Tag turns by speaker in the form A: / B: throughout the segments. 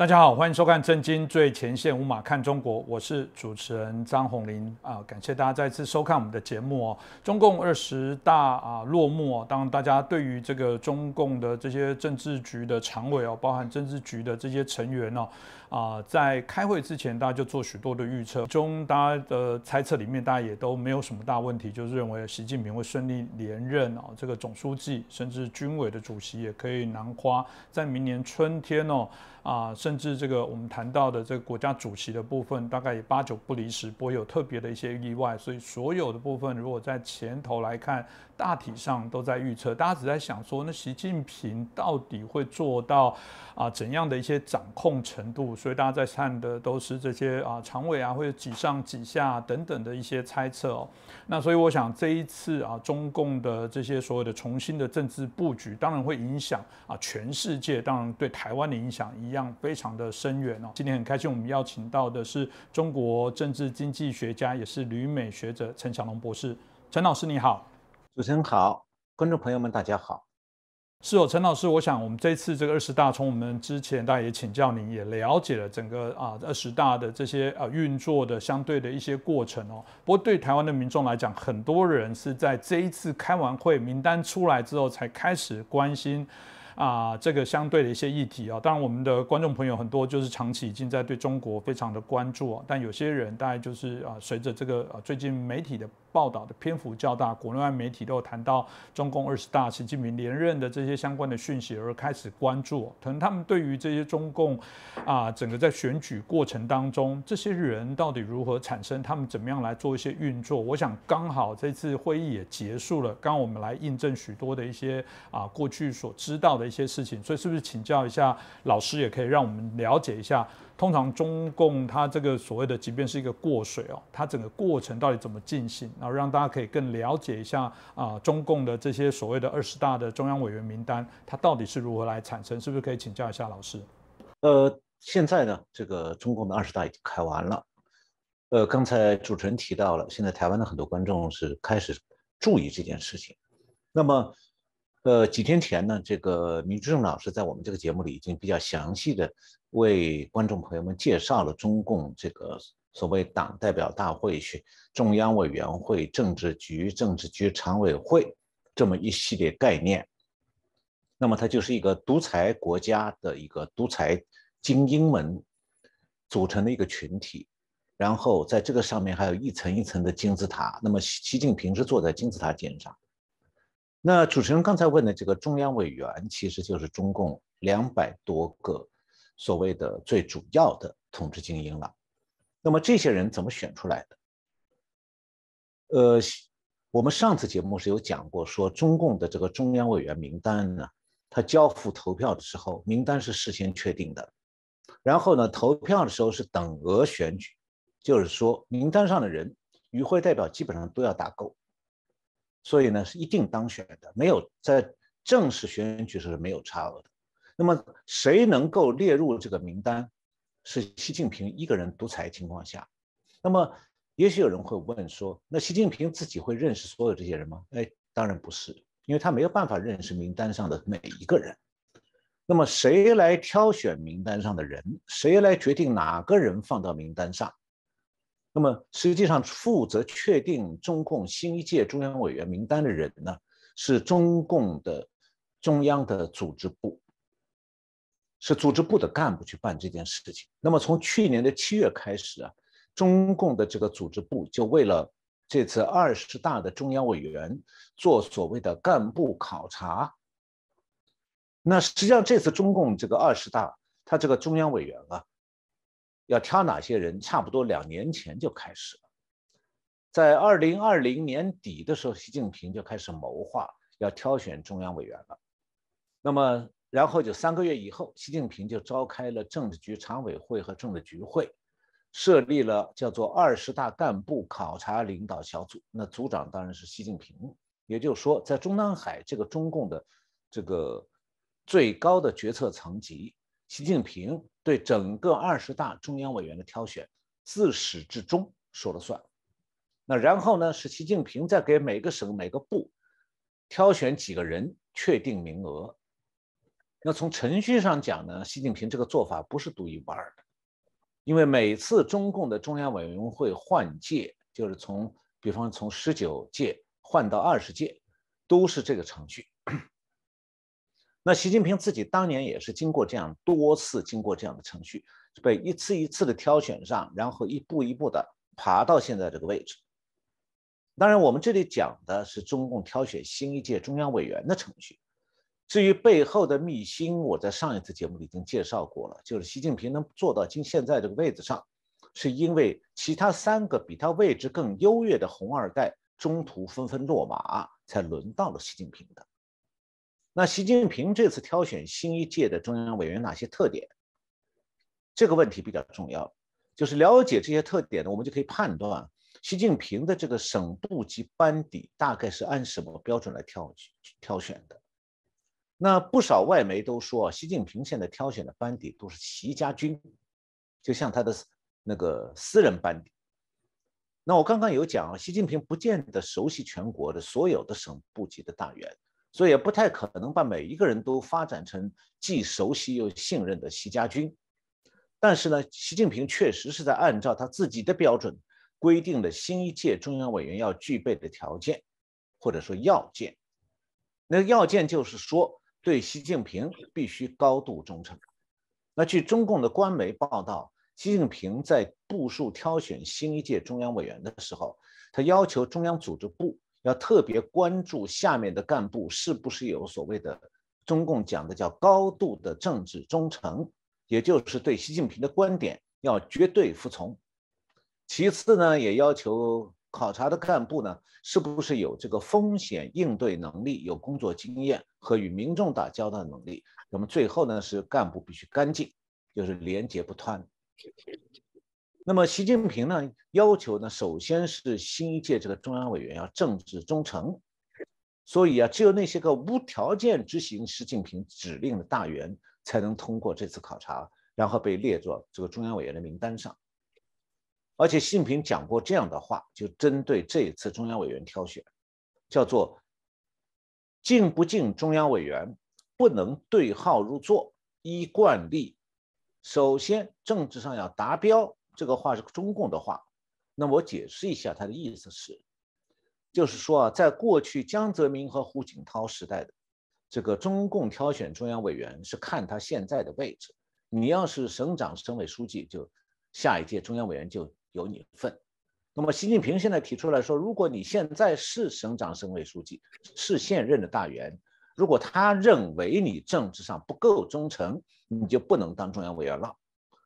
A: 大家好，欢迎收看《震惊最前线》，无马看中国，我是主持人张宏林啊，感谢大家再次收看我们的节目哦。中共二十大啊落幕哦，当大家对于这个中共的这些政治局的常委哦，包含政治局的这些成员哦。啊，在开会之前，大家就做许多的预测，中大家的猜测里面，大家也都没有什么大问题，就是认为习近平会顺利连任哦，这个总书记甚至军委的主席也可以囊括在明年春天哦，啊，甚至这个我们谈到的这个国家主席的部分，大概也八九不离十，不会有特别的一些意外，所以所有的部分，如果在前头来看，大体上都在预测，大家只在想说，那习近平到底会做到啊怎样的一些掌控程度？所以大家在看的都是这些啊，常委啊，或者几上几下等等的一些猜测哦。那所以我想这一次啊，中共的这些所有的重新的政治布局，当然会影响啊全世界，当然对台湾的影响一样非常的深远哦。今天很开心，我们邀请到的是中国政治经济学家，也是旅美学者陈小龙博士。陈老师你好，
B: 主持人好，观众朋友们大家好。
A: 是哦，陈老师，我想我们这次这个二十大，从我们之前大家也请教您，也了解了整个啊二十大的这些啊运作的相对的一些过程哦。不过对台湾的民众来讲，很多人是在这一次开完会名单出来之后，才开始关心啊这个相对的一些议题啊。当然，我们的观众朋友很多就是长期已经在对中国非常的关注哦，但有些人大概就是啊随着这个啊最近媒体的。报道的篇幅较大，国内外媒体都有谈到中共二十大、习近平连任的这些相关的讯息，而开始关注。可能他们对于这些中共啊，整个在选举过程当中，这些人到底如何产生，他们怎么样来做一些运作？我想刚好这次会议也结束了，刚我们来印证许多的一些啊过去所知道的一些事情，所以是不是请教一下老师，也可以让我们了解一下？通常中共它这个所谓的，即便是一个过水哦，它整个过程到底怎么进行，然后让大家可以更了解一下啊，中共的这些所谓的二十大的中央委员名单，它到底是如何来产生？是不是可以请教一下老师？
B: 呃，现在呢，这个中共的二十大已经开完了。呃，刚才主持人提到了，现在台湾的很多观众是开始注意这件事情。那么，呃，几天前呢，这个米志正老师在我们这个节目里已经比较详细的。为观众朋友们介绍了中共这个所谓党代表大会、中央委员会、政治局、政治局常委会这么一系列概念。那么它就是一个独裁国家的一个独裁精英们组成的一个群体，然后在这个上面还有一层一层的金字塔。那么习近平是坐在金字塔尖上。那主持人刚才问的这个中央委员，其实就是中共两百多个。所谓的最主要的统治精英了，那么这些人怎么选出来的？呃，我们上次节目是有讲过，说中共的这个中央委员名单呢，他交付投票的时候，名单是事先确定的，然后呢，投票的时候是等额选举，就是说名单上的人与会代表基本上都要打够，所以呢是一定当选的，没有在正式选举时是没有差额的。那么谁能够列入这个名单？是习近平一个人独裁情况下。那么也许有人会问说：那习近平自己会认识所有这些人吗？哎，当然不是，因为他没有办法认识名单上的每一个人。那么谁来挑选名单上的人？谁来决定哪个人放到名单上？那么实际上负责确定中共新一届中央委员名单的人呢，是中共的中央的组织部。是组织部的干部去办这件事情。那么从去年的七月开始啊，中共的这个组织部就为了这次二十大的中央委员做所谓的干部考察。那实际上这次中共这个二十大，他这个中央委员啊，要挑哪些人，差不多两年前就开始了。在二零二零年底的时候，习近平就开始谋划要挑选中央委员了。那么。然后就三个月以后，习近平就召开了政治局常委会和政治局会，设立了叫做二十大干部考察领导小组。那组长当然是习近平。也就是说，在中南海这个中共的这个最高的决策层级，习近平对整个二十大中央委员的挑选自始至终说了算。那然后呢，是习近平在给每个省每个部挑选几个人，确定名额。那从程序上讲呢，习近平这个做法不是独一无二的，因为每次中共的中央委员会换届，就是从比方从十九届换到二十届，都是这个程序。那习近平自己当年也是经过这样多次经过这样的程序，被一次一次的挑选上，然后一步一步的爬到现在这个位置。当然，我们这里讲的是中共挑选新一届中央委员的程序。至于背后的秘辛，我在上一次节目里已经介绍过了。就是习近平能做到今现在这个位置上，是因为其他三个比他位置更优越的红二代中途纷纷落马，才轮到了习近平的。那习近平这次挑选新一届的中央委员哪些特点？这个问题比较重要，就是了解这些特点呢，我们就可以判断。习近平的这个省部级班底大概是按什么标准来挑挑选的？那不少外媒都说，习近平现在挑选的班底都是习家军，就像他的那个私人班底。那我刚刚有讲啊，习近平不见得熟悉全国的所有的省部级的大员，所以也不太可能把每一个人都发展成既熟悉又信任的习家军。但是呢，习近平确实是在按照他自己的标准。规定了新一届中央委员要具备的条件，或者说要件。那个要件就是说，对习近平必须高度忠诚。那据中共的官媒报道，习近平在部署挑选新一届中央委员的时候，他要求中央组织部要特别关注下面的干部是不是有所谓的中共讲的叫高度的政治忠诚，也就是对习近平的观点要绝对服从。其次呢，也要求考察的干部呢，是不是有这个风险应对能力、有工作经验和与民众打交道的能力。那么最后呢，是干部必须干净，就是廉洁不贪。那么习近平呢，要求呢，首先是新一届这个中央委员要政治忠诚。所以啊，只有那些个无条件执行习近平指令的大员，才能通过这次考察，然后被列作这个中央委员的名单上。而且习近平讲过这样的话，就针对这一次中央委员挑选，叫做“进不进中央委员，不能对号入座。依惯例，首先政治上要达标。”这个话是中共的话。那我解释一下，他的意思是，就是说啊，在过去江泽民和胡锦涛时代的这个中共挑选中央委员是看他现在的位置，你要是省长、省委书记，就下一届中央委员就。有你份。那么，习近平现在提出来说，如果你现在是省长、省委书记，是现任的大员，如果他认为你政治上不够忠诚，你就不能当中央委员了。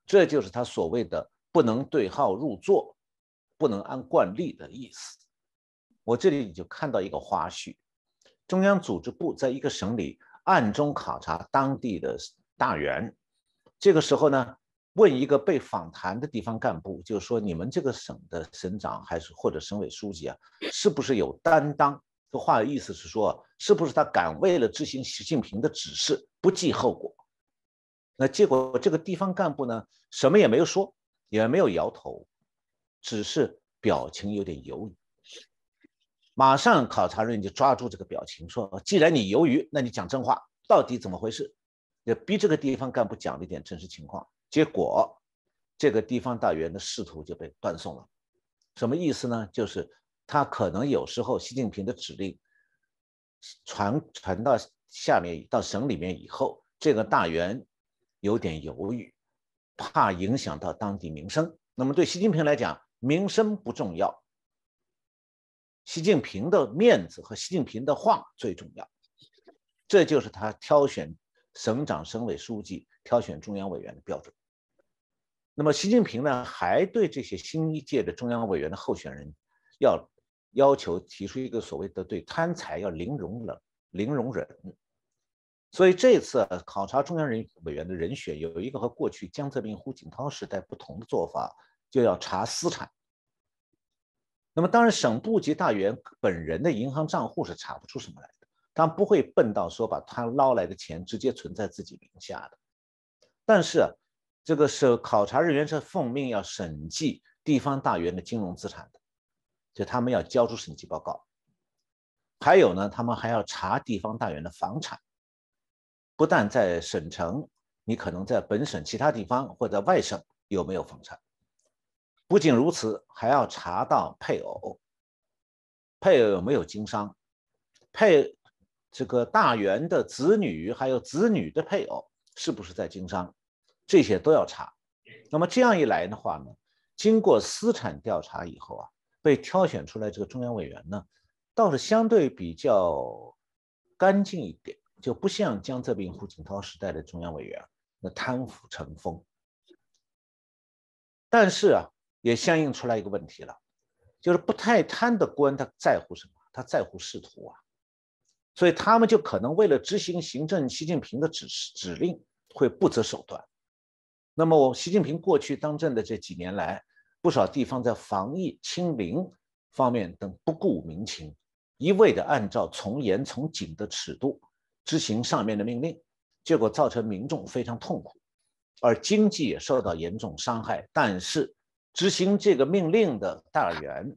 B: 这就是他所谓的不能对号入座，不能按惯例的意思。我这里就看到一个花絮：中央组织部在一个省里暗中考察当地的大员，这个时候呢。问一个被访谈的地方干部，就是说你们这个省的省长还是或者省委书记啊，是不是有担当？这话的意思是说，是不是他敢为了执行习近平的指示不计后果？那结果这个地方干部呢，什么也没有说，也没有摇头，只是表情有点犹豫。马上考察人就抓住这个表情，说：“既然你犹豫，那你讲真话，到底怎么回事？”也逼这个地方干部讲了一点真实情况。结果，这个地方大员的仕途就被断送了。什么意思呢？就是他可能有时候习近平的指令传传到下面到省里面以后，这个大员有点犹豫，怕影响到当地民生。那么对习近平来讲，民生不重要，习近平的面子和习近平的话最重要。这就是他挑选省长、省委书记、挑选中央委员的标准。那么，习近平呢，还对这些新一届的中央委员的候选人，要要求提出一个所谓的对贪财要零容忍、零容忍。所以这次考察中央人委员的人选，有一个和过去江泽民、胡锦涛时代不同的做法，就要查私产。那么，当然省部级大员本人的银行账户是查不出什么来的，他不会笨到说把他捞来的钱直接存在自己名下的。但是，这个是考察人员是奉命要审计地方大员的金融资产的，就他们要交出审计报告。还有呢，他们还要查地方大员的房产。不但在省城，你可能在本省其他地方或者外省有没有房产。不仅如此，还要查到配偶，配偶有没有经商，配这个大员的子女还有子女的配偶是不是在经商，这些都要查。那么这样一来的话呢，经过私产调查以后啊，被挑选出来这个中央委员呢，倒是相对比较干净一点，就不像江泽民、胡锦涛时代的中央委员那贪腐成风。但是啊。也相应出来一个问题了，就是不太贪的官，他在乎什么？他在乎仕途啊，所以他们就可能为了执行行政习近平的指示指令，会不择手段。那么，我习近平过去当政的这几年来，不少地方在防疫清零方面等不顾民情，一味的按照从严从紧的尺度执行上面的命令，结果造成民众非常痛苦，而经济也受到严重伤害。但是，执行这个命令的大员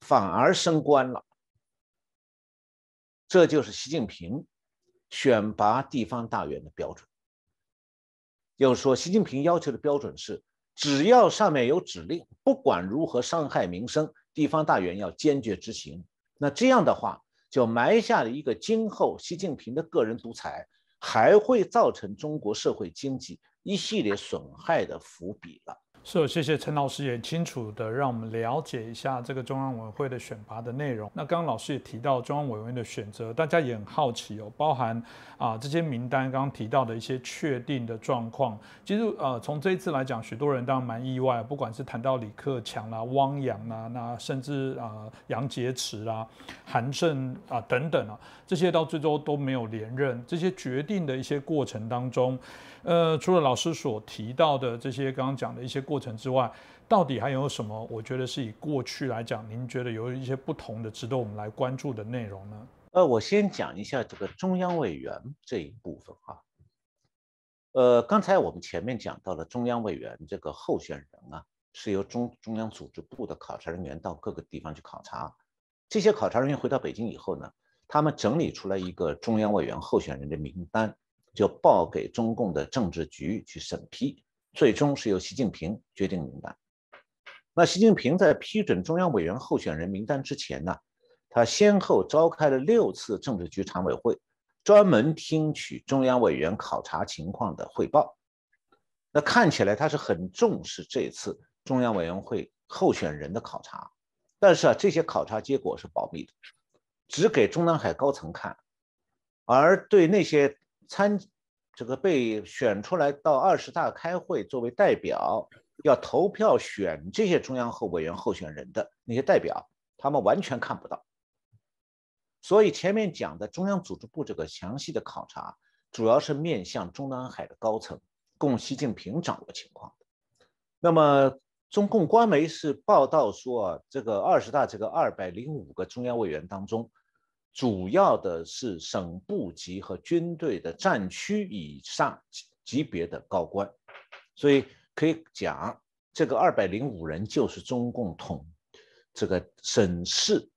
B: 反而升官了，这就是习近平选拔地方大员的标准。就是说，习近平要求的标准是，只要上面有指令，不管如何伤害民生，地方大员要坚决执行。那这样的话，就埋下了一个今后习近平的个人独裁还会造成中国社会经济一系列损害的伏笔了。
A: 是，谢谢陈老师也清楚的让我们了解一下这个中央委员会的选拔的内容。那刚刚老师也提到中央委员会的选择，大家也很好奇哦，包含啊这些名单刚刚提到的一些确定的状况。其实呃从这一次来讲，许多人当然蛮意外，不管是谈到李克强啦、汪洋啦，那甚至啊杨洁篪啦、韩正啊等等啊，这些到最终都没有连任。这些决定的一些过程当中。呃，除了老师所提到的这些刚刚讲的一些过程之外，到底还有什么？我觉得是以过去来讲，您觉得有一些不同的、值得我们来关注的内容呢？
B: 呃，我先讲一下这个中央委员这一部分哈。呃，刚才我们前面讲到了中央委员这个候选人啊，是由中中央组织部的考察人员到各个地方去考察，这些考察人员回到北京以后呢，他们整理出来一个中央委员候选人的名单。就报给中共的政治局去审批，最终是由习近平决定名单。那习近平在批准中央委员候选人名单之前呢，他先后召开了六次政治局常委会，专门听取中央委员考察情况的汇报。那看起来他是很重视这次中央委员会候选人的考察，但是啊，这些考察结果是保密的，只给中南海高层看，而对那些。参这个被选出来到二十大开会作为代表，要投票选这些中央候委员候选人的那些代表，他们完全看不到。所以前面讲的中央组织部这个详细的考察，主要是面向中南海的高层，供习近平掌握情况那么中共官媒是报道说，这个二十大这个二百零五个中央委员当中。主要的是省部级和军队的战区以上级别的高官，所以可以讲，这个二百零五人就是中共统这个省市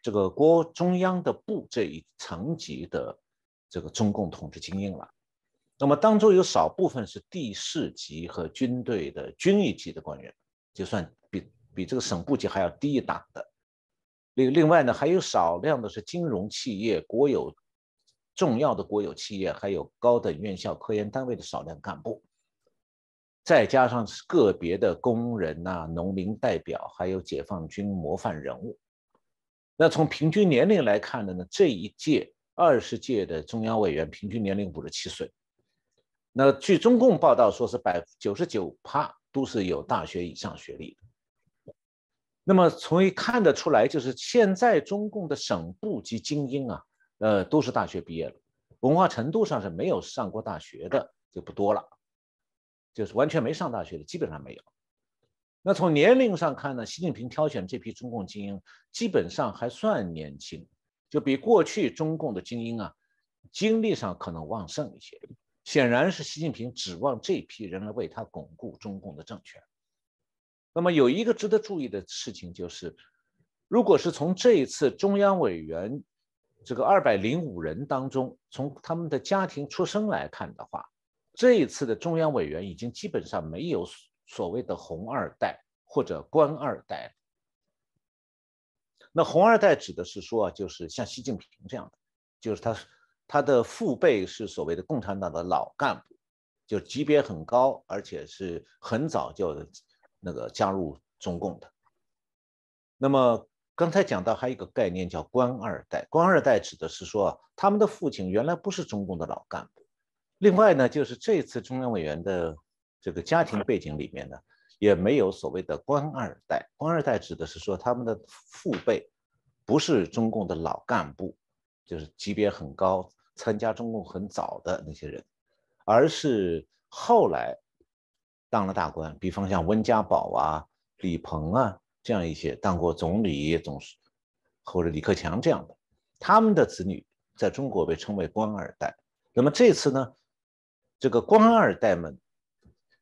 B: 这个国中央的部这一层级的这个中共统治精英了。那么当中有少部分是地市级和军队的军一级的官员，就算比比这个省部级还要低一档的。另另外呢，还有少量的是金融企业、国有重要的国有企业，还有高等院校、科研单位的少量干部，再加上个别的工人呐、农民代表，还有解放军模范人物。那从平均年龄来看的呢，这一届二十届的中央委员平均年龄五十七岁。那据中共报道说是百九十九趴都是有大学以上学历的。那么从一看得出来，就是现在中共的省部级精英啊，呃，都是大学毕业了，文化程度上是没有上过大学的就不多了，就是完全没上大学的基本上没有。那从年龄上看呢，习近平挑选这批中共精英基本上还算年轻，就比过去中共的精英啊，精力上可能旺盛一些。显然是习近平指望这批人来为他巩固中共的政权。那么有一个值得注意的事情就是，如果是从这一次中央委员这个二百零五人当中，从他们的家庭出生来看的话，这一次的中央委员已经基本上没有所谓的红二代或者官二代。那红二代指的是说，就是像习近平这样的，就是他他的父辈是所谓的共产党的老干部，就级别很高，而且是很早就那个加入中共的。那么。刚才讲到还有一个概念叫官二代，官二代指的是说他们的父亲原来不是中共的老干部。另外呢，就是这次中央委员的这个家庭背景里面呢，也没有所谓的官二代。官二代指的是说他们的父辈不是中共的老干部，就是级别很高、参加中共很早的那些人，而是后来当了大官，比方像温家宝啊、李鹏啊。这样一些当过总理、总是或者李克强这样的，他们的子女在中国被称为官二代。那么这次呢，这个官二代们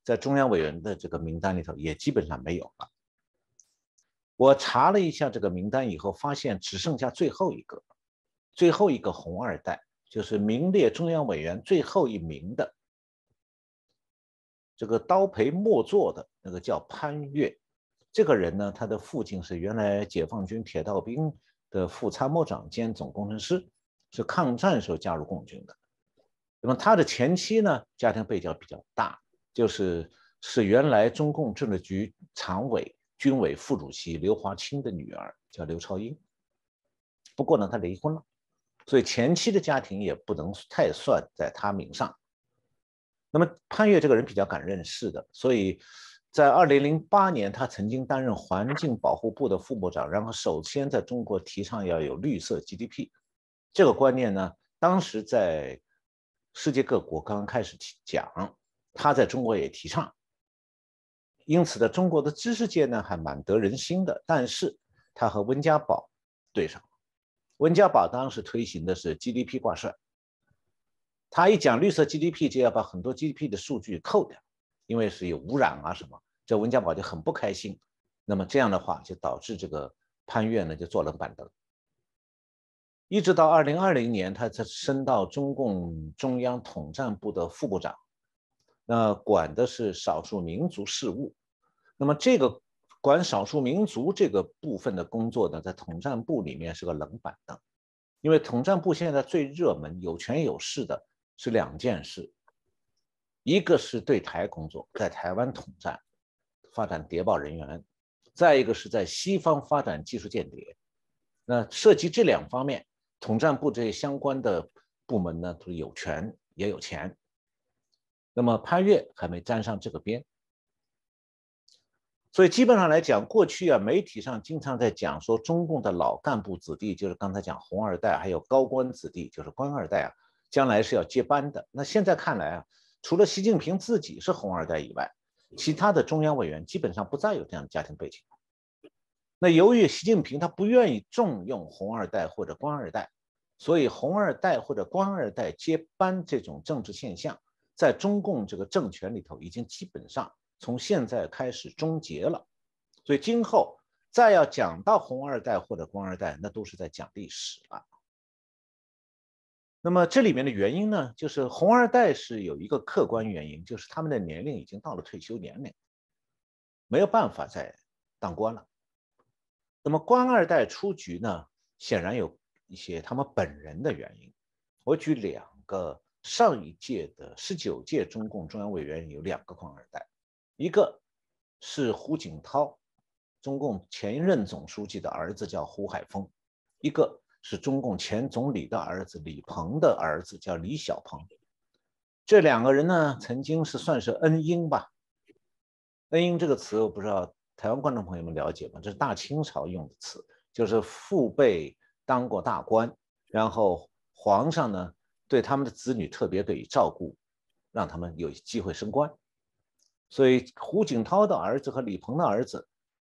B: 在中央委员的这个名单里头也基本上没有了。我查了一下这个名单以后，发现只剩下最后一个，最后一个红二代，就是名列中央委员最后一名的这个刀培末座的那个叫潘岳。这个人呢，他的父亲是原来解放军铁道兵的副参谋长兼总工程师，是抗战时候加入共军的。那么他的前妻呢，家庭背景比较大，就是是原来中共政治局常委、军委副主席刘华清的女儿，叫刘超英。不过呢，他离婚了，所以前妻的家庭也不能太算在他名上。那么潘岳这个人比较敢认事的，所以。在二零零八年，他曾经担任环境保护部的副部长，然后首先在中国提倡要有绿色 GDP 这个观念呢。当时在世界各国刚刚开始提讲，他在中国也提倡，因此呢，中国的知识界呢还蛮得人心的。但是他和温家宝对上，温家宝当时推行的是 GDP 挂帅，他一讲绿色 GDP 就要把很多 GDP 的数据扣掉。因为是有污染啊什么，这温家宝就很不开心。那么这样的话，就导致这个潘岳呢就坐冷板凳。一直到二零二零年，他才升到中共中央统战部的副部长，那管的是少数民族事务。那么这个管少数民族这个部分的工作呢，在统战部里面是个冷板凳，因为统战部现在最热门、有权有势的是两件事。一个是对台工作，在台湾统战，发展谍报人员；再一个是在西方发展技术间谍。那涉及这两方面，统战部这些相关的部门呢，都有权也有钱。那么潘岳还没沾上这个边，所以基本上来讲，过去啊，媒体上经常在讲说，中共的老干部子弟，就是刚才讲红二代，还有高官子弟，就是官二代啊，将来是要接班的。那现在看来啊。除了习近平自己是红二代以外，其他的中央委员基本上不再有这样的家庭背景。那由于习近平他不愿意重用红二代或者官二代，所以红二代或者官二代接班这种政治现象，在中共这个政权里头已经基本上从现在开始终结了。所以今后再要讲到红二代或者官二代，那都是在讲历史了。那么这里面的原因呢，就是红二代是有一个客观原因，就是他们的年龄已经到了退休年龄，没有办法再当官了。那么官二代出局呢，显然有一些他们本人的原因。我举两个上一届的十九届中共中央委员有两个官二代，一个是胡锦涛，中共前任总书记的儿子叫胡海峰，一个。是中共前总理的儿子李鹏的儿子，叫李小鹏。这两个人呢，曾经是算是恩英吧。恩英这个词，我不知道台湾观众朋友们了解吗？这是大清朝用的词，就是父辈当过大官，然后皇上呢对他们的子女特别给予照顾，让他们有机会升官。所以胡锦涛的儿子和李鹏的儿子，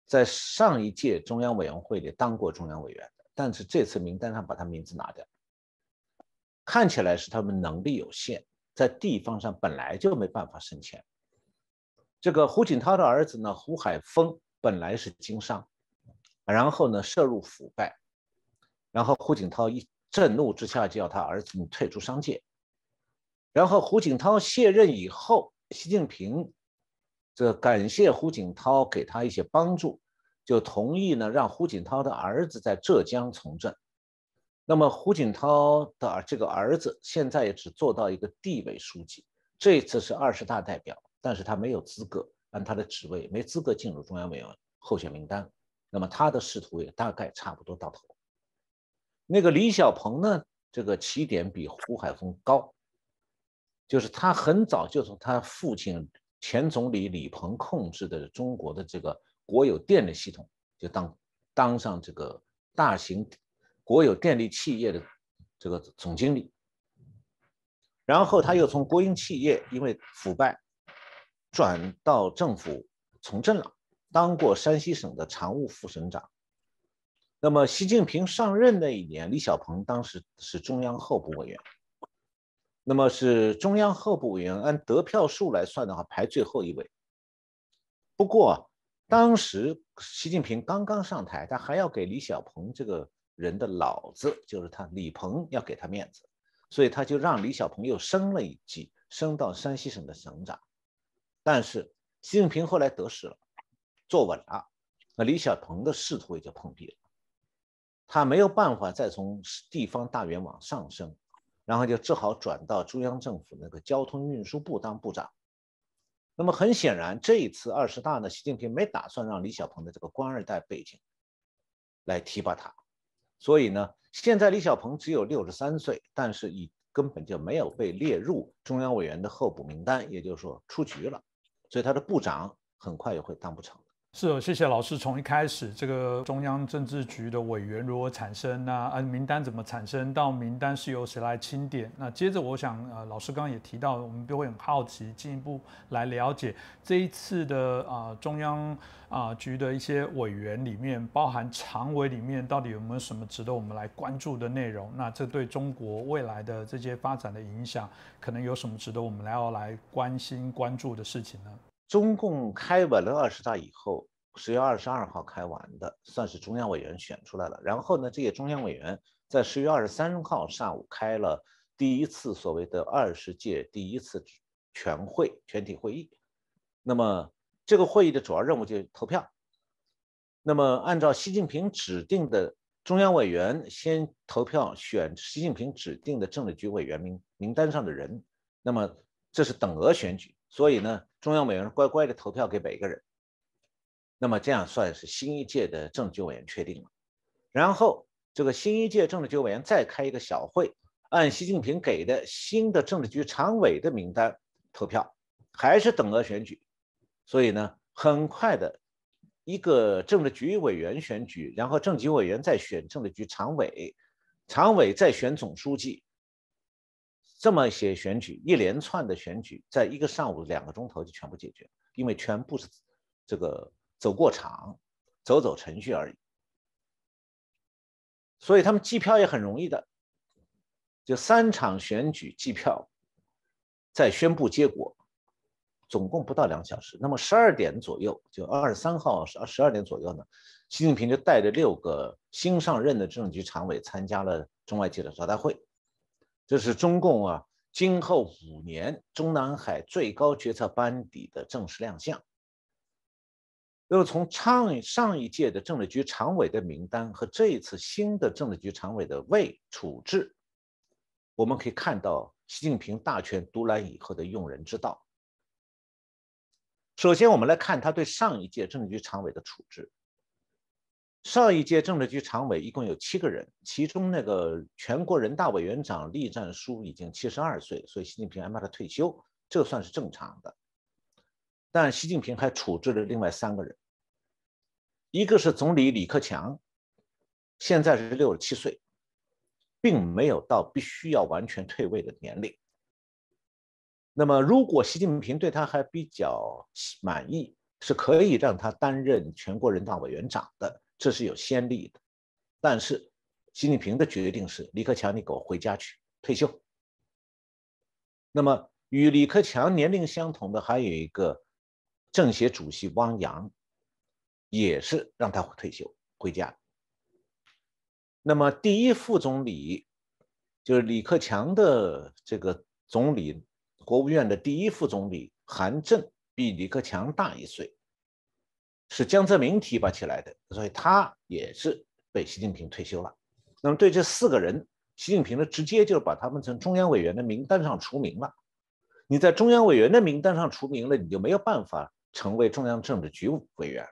B: 在上一届中央委员会里当过中央委员。但是这次名单上把他名字拿掉，看起来是他们能力有限，在地方上本来就没办法升迁。这个胡锦涛的儿子呢，胡海峰本来是经商，然后呢涉入腐败，然后胡锦涛一震怒之下，叫他儿子你退出商界。然后胡锦涛卸任以后，习近平这感谢胡锦涛给他一些帮助，就同意呢让胡锦涛的儿子在浙江从政。那么胡锦涛的这个儿子现在也只做到一个地委书记，这次是二十大代表，但是他没有资格按他的职位没资格进入中央委员候选名单。那么他的仕途也大概差不多到头。那个李小鹏呢，这个起点比胡海峰高。就是他很早就从他父亲前总理李鹏控制的中国的这个国有电力系统，就当当上这个大型国有电力企业的这个总经理，然后他又从国营企业因为腐败转到政府从政了，当过山西省的常务副省长。那么习近平上任那一年，李小鹏当时是中央候补委员。那么是中央候补委员，按得票数来算的话，排最后一位。不过当时习近平刚刚上台，他还要给李小鹏这个人的老子，就是他李鹏要给他面子，所以他就让李小鹏又升了一级，升到山西省的省长。但是习近平后来得势了，坐稳了，那李小鹏的仕途也就碰壁了，他没有办法再从地方大员往上升。然后就只好转到中央政府那个交通运输部当部长。那么很显然，这一次二十大呢，习近平没打算让李小鹏的这个官二代背景来提拔他，所以呢，现在李小鹏只有六十三岁，但是已根本就没有被列入中央委员的候补名单，也就是说出局了，所以他的部长很快也会当不成。
A: 是，谢谢老师。从一开始，这个中央政治局的委员如何产生呢？啊，名单怎么产生？到名单是由谁来清点？那接着，我想，呃，老师刚刚也提到，我们都会很好奇，进一步来了解这一次的啊中央啊局的一些委员里面，包含常委里面，到底有没有什么值得我们来关注的内容？那这对中国未来的这些发展的影响，可能有什么值得我们来要来关心关注的事情呢？
B: 中共开完了二十大以后，十月二十二号开完的，算是中央委员选出来了。然后呢，这些中央委员在十月二十三号上午开了第一次所谓的二十届第一次全会全体会议。那么这个会议的主要任务就是投票。那么按照习近平指定的中央委员先投票选习近平指定的政治局委员名名单上的人。那么这是等额选举。所以呢，中央委员乖乖的投票给每个人，那么这样算是新一届的政治局委员确定了。然后这个新一届政治局委员再开一个小会，按习近平给的新的政治局常委的名单投票，还是等额选举。所以呢，很快的一个政治局委员选举，然后政治局委员再选政治局常委，常委再选总书记。这么些选举，一连串的选举，在一个上午两个钟头就全部解决，因为全部是这个走过场，走走程序而已。所以他们计票也很容易的，就三场选举计票，再宣布结果，总共不到两小时。那么十二点左右，就二十三号十十二点左右呢，习近平就带着六个新上任的政治局常委参加了中外记者招待会。这是中共啊，今后五年中南海最高决策班底的正式亮相。那么从上上一届的政治局常委的名单和这一次新的政治局常委的位处置，我们可以看到习近平大权独揽以后的用人之道。首先，我们来看他对上一届政治局常委的处置。上一届政治局常委一共有七个人，其中那个全国人大委员长栗战书已经七十二岁，所以习近平安排他退休，这算是正常的。但习近平还处置了另外三个人，一个是总理李克强，现在是六十七岁，并没有到必须要完全退位的年龄。那么，如果习近平对他还比较满意，是可以让他担任全国人大委员长的。这是有先例的，但是习近平的决定是李克强，你给我回家去退休。那么与李克强年龄相同的还有一个政协主席汪洋，也是让他退休回家。那么第一副总理就是李克强的这个总理，国务院的第一副总理韩正比李克强大一岁，是江泽民提拔起来的，所以他也是被习近平退休了。那么对这四个人，习近平呢直接就把他们从中央委员的名单上除名了。你在中央委员的名单上除名了，你就没有办法成为中央政治局委员。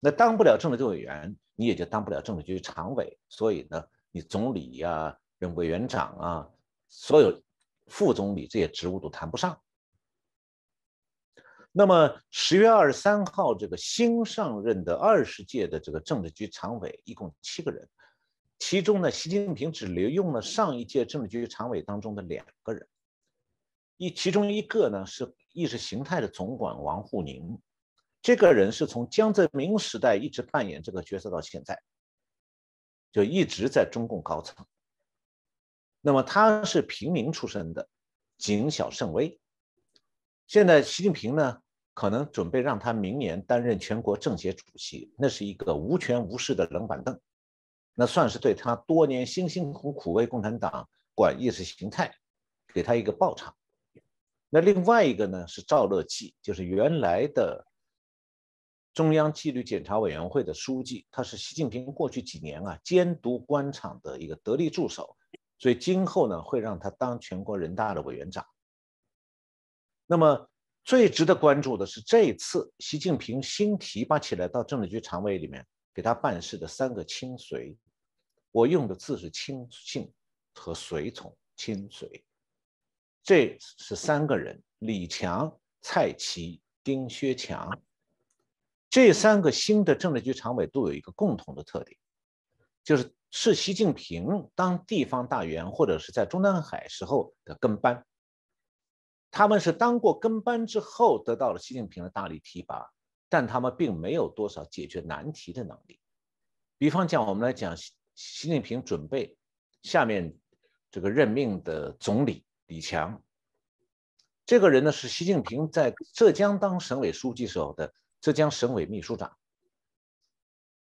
B: 那当不了政治局委员，你也就当不了政治局常委。所以呢，你总理呀、任委员长啊、所有副总理这些职务都谈不上。那么十月二十三号，这个新上任的二十届的这个政治局常委一共七个人，其中呢，习近平只留用了上一届政治局常委当中的两个人，一其中一个呢是意识形态的总管王沪宁，这个人是从江泽民时代一直扮演这个角色到现在，就一直在中共高层。那么他是平民出身的，谨小慎微。现在习近平呢？可能准备让他明年担任全国政协主席，那是一个无权无势的冷板凳，那算是对他多年辛辛苦苦为共产党管意识形态，给他一个报偿。那另外一个呢是赵乐际，就是原来的中央纪律检查委员会的书记，他是习近平过去几年啊监督官场的一个得力助手，所以今后呢会让他当全国人大的委员长。那么。最值得关注的是，这一次习近平新提拔起来到政治局常委里面给他办事的三个亲随，我用的字是亲信和随从，亲随，这是三个人：李强、蔡奇、丁薛强。这三个新的政治局常委都有一个共同的特点，就是是习近平当地方大员或者是在中南海时候的跟班。他们是当过跟班之后得到了习近平的大力提拔，但他们并没有多少解决难题的能力。比方讲，我们来讲，习习近平准备下面这个任命的总理李强，这个人呢是习近平在浙江当省委书记时候的浙江省委秘书长。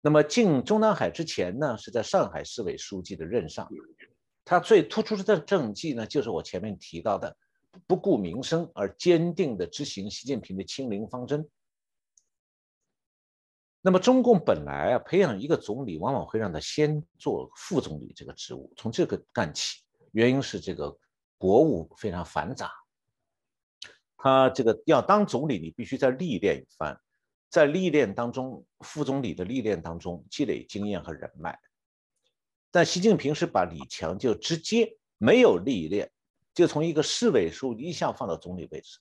B: 那么进中南海之前呢，是在上海市委书记的任上。他最突出的政绩呢，就是我前面提到的。不顾民生而坚定地执行习近平的清零方针。那么，中共本来啊，培养一个总理，往往会让他先做副总理这个职务，从这个干起。原因是这个国务非常繁杂，他这个要当总理，你必须在历练一番，在历练当中，副总理的历练当中积累经验和人脉。但习近平是把李强就直接没有历练。就从一个市委书记一下放到总理位置。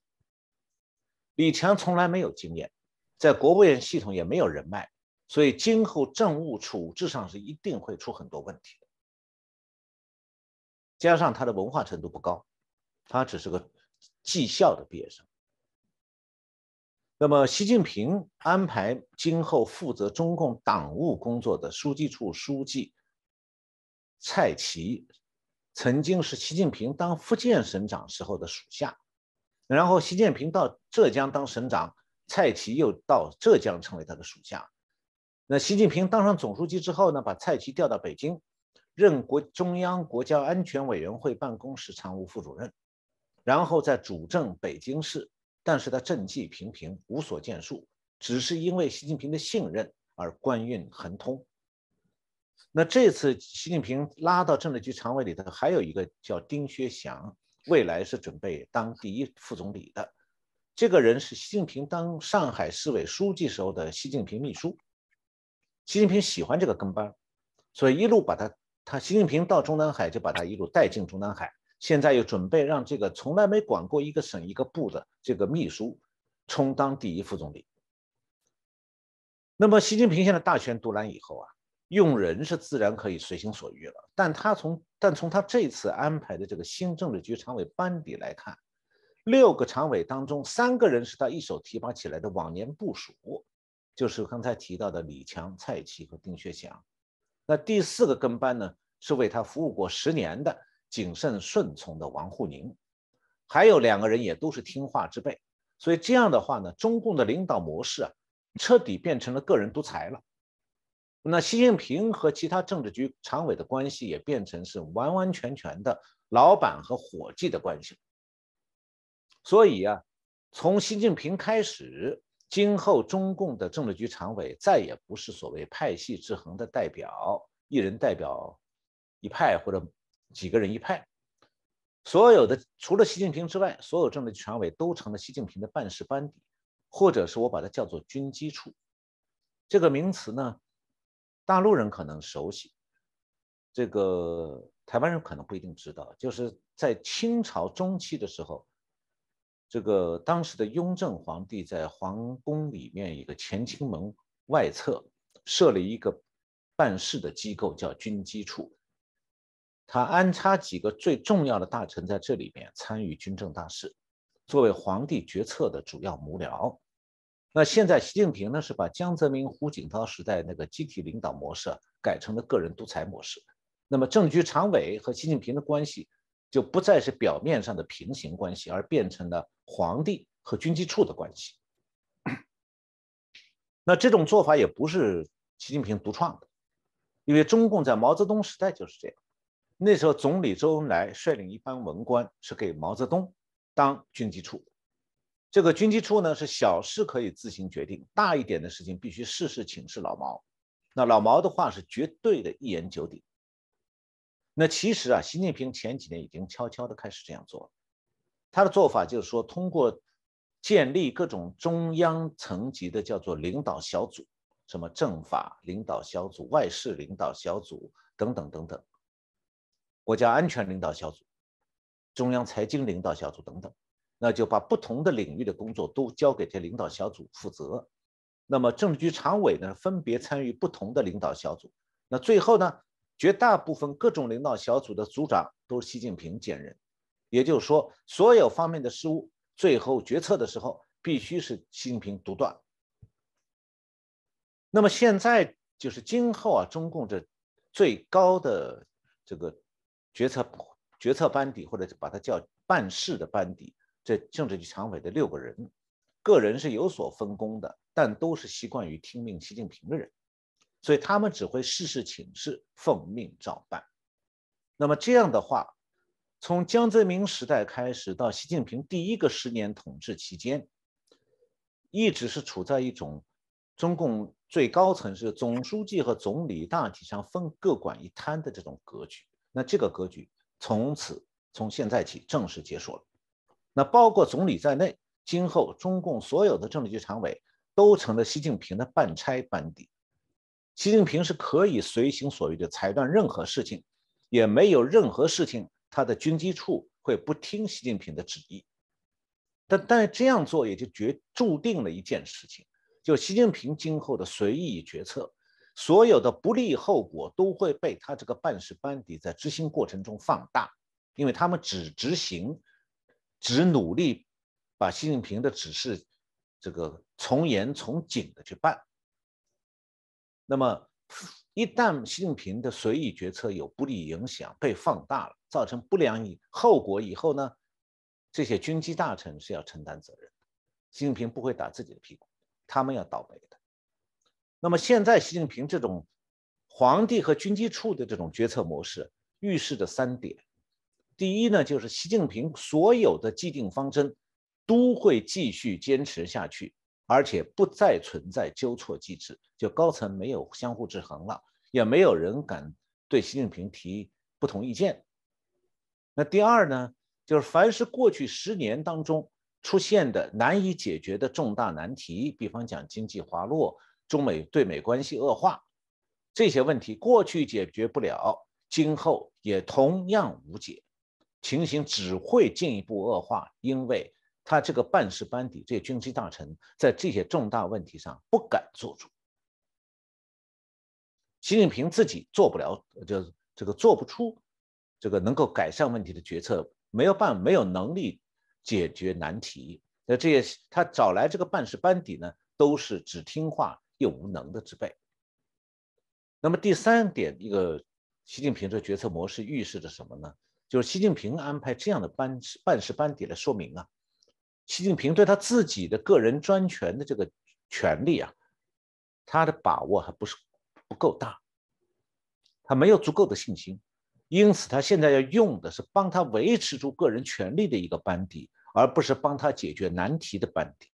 B: 李强从来没有经验，在国务院系统也没有人脉，所以今后政务处置上是一定会出很多问题的。加上他的文化程度不高，他只是个技校的毕业生。那么，习近平安排今后负责中共党务工作的书记处书记蔡奇。曾经是习近平当福建省长时候的属下，然后习近平到浙江当省长，蔡奇又到浙江成为他的属下。那习近平当上总书记之后呢，把蔡奇调到北京，任国中央国家安全委员会办公室常务副主任，然后再主政北京市。但是他政绩平平，无所建树，只是因为习近平的信任而官运亨通。那这次习近平拉到政治局常委里头，还有一个叫丁薛祥，未来是准备当第一副总理的。这个人是习近平当上海市委书记时候的习近平秘书。习近平喜欢这个跟班，所以一路把他，他习近平到中南海就把他一路带进中南海。现在又准备让这个从来没管过一个省一个部的这个秘书充当第一副总理。那么习近平现在大权独揽以后啊。用人是自然可以随心所欲了，但他从但从他这次安排的这个新政治局常委班底来看，六个常委当中，三个人是他一手提拔起来的往年部署，就是刚才提到的李强、蔡奇和丁薛祥。那第四个跟班呢，是为他服务过十年的谨慎顺从的王沪宁，还有两个人也都是听话之辈。所以这样的话呢，中共的领导模式啊，彻底变成了个人独裁了。那习近平和其他政治局常委的关系也变成是完完全全的老板和伙计的关系。所以啊，从习近平开始，今后中共的政治局常委再也不是所谓派系制衡的代表，一人代表一派或者几个人一派。所有的除了习近平之外，所有政治局常委都成了习近平的办事班底，或者是我把它叫做军机处。这个名词呢，大陆人可能熟悉，这个台湾人可能不一定知道。就是在清朝中期的时候，这个当时的雍正皇帝在皇宫里面一个乾清门外侧设了一个办事的机构，叫军机处。他安插几个最重要的大臣在这里面参与军政大事，作为皇帝决策的主要幕僚。那现在习近平呢是把江泽民、胡锦涛时代那个集体领导模式改成了个人独裁模式。那么政局常委和习近平的关系就不再是表面上的平行关系，而变成了皇帝和军机处的关系。那这种做法也不是习近平独创的，因为中共在毛泽东时代就是这样。那时候，总理周恩来率领一帮文官，是给毛泽东当军机处。这个军机处呢，是小事可以自行决定，大一点的事情必须事事请示老毛。那老毛的话是绝对的一言九鼎。那其实啊，习近平前几年已经悄悄的开始这样做了。他的做法就是说，通过建立各种中央层级的叫做领导小组，什么政法领导小组、外事领导小组等等等等。国家安全领导小组、中央财经领导小组等等，那就把不同的领域的工作都交给这领导小组负责。那么政治局常委呢，分别参与不同的领导小组。那最后呢，绝大部分各种领导小组的组长都是习近平兼任。也就是说，所有方面的事务，最后决策的时候必须是习近平独断。那么现在就是今后啊，中共这最高的这个。决策决策班底，或者把它叫办事的班底，这政治局常委的六个人，个人是有所分工的，但都是习惯于听命习近平的人，所以他们只会事事请示，奉命照办。那么这样的话，从江泽民时代开始到习近平第一个十年统治期间，一直是处在一种中共最高层是总书记和总理大体上分各管一摊的这种格局。那这个格局从此从现在起正式结束了。那包括总理在内，今后中共所有的政治局常委都成了习近平的办差班底。习近平是可以随心所欲的裁断任何事情，也没有任何事情他的军机处会不听习近平的旨意。但但这样做也就决注定了一件事情，就习近平今后的随意决策。所有的不利后果都会被他这个办事班底在执行过程中放大，因为他们只执行，只努力把习近平的指示这个从严从紧的去办。那么，一旦习近平的随意决策有不利影响被放大了，造成不良以后果以后呢，这些军机大臣是要承担责任的。习近平不会打自己的屁股，他们要倒霉的。那么现在，习近平这种皇帝和军机处的这种决策模式，预示着三点：第一呢，就是习近平所有的既定方针都会继续坚持下去，而且不再存在纠错机制，就高层没有相互制衡了，也没有人敢对习近平提不同意见。那第二呢，就是凡是过去十年当中出现的难以解决的重大难题，比方讲经济滑落。中美对美关系恶化，这些问题过去解决不了，今后也同样无解，情形只会进一步恶化，因为他这个办事班底，这些军机大臣在这些重大问题上不敢做主，习近平自己做不了，就这个做不出这个能够改善问题的决策，没有办，没有能力解决难题，那这些他找来这个办事班底呢，都是只听话。又无能的之辈。那么第三点，一个习近平这决策模式预示着什么呢？就是习近平安排这样的班办事班底来说明啊，习近平对他自己的个人专权的这个权利啊，他的把握还不是不够大，他没有足够的信心，因此他现在要用的是帮他维持住个人权利的一个班底，而不是帮他解决难题的班底。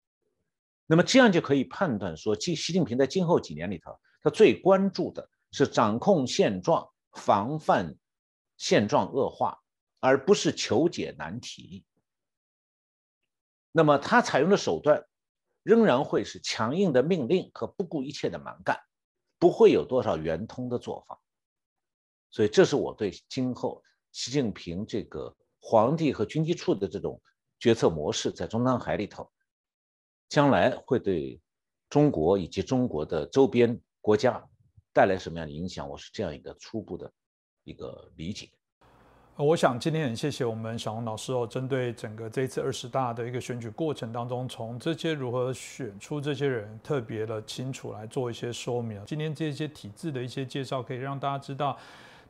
B: 那么这样就可以判断说，习习近平在今后几年里头，他最关注的是掌控现状、防范现状恶化，而不是求解难题。那么他采用的手段仍然会是强硬的命令和不顾一切的蛮干，不会有多少圆通的做法。所以，这是我对今后习近平这个皇帝和军机处的这种决策模式，在中南海里头，将来会对中国以及中国的周边国家带来什么样的影响，我是这样一个初步的一个理解。
A: 我想今天很谢谢我们小红老师哦，针对整个这一次二十大的一个选举过程当中，从这些如何选出这些人，特别的清楚来做一些说明。今天这些体制的一些介绍，可以让大家知道。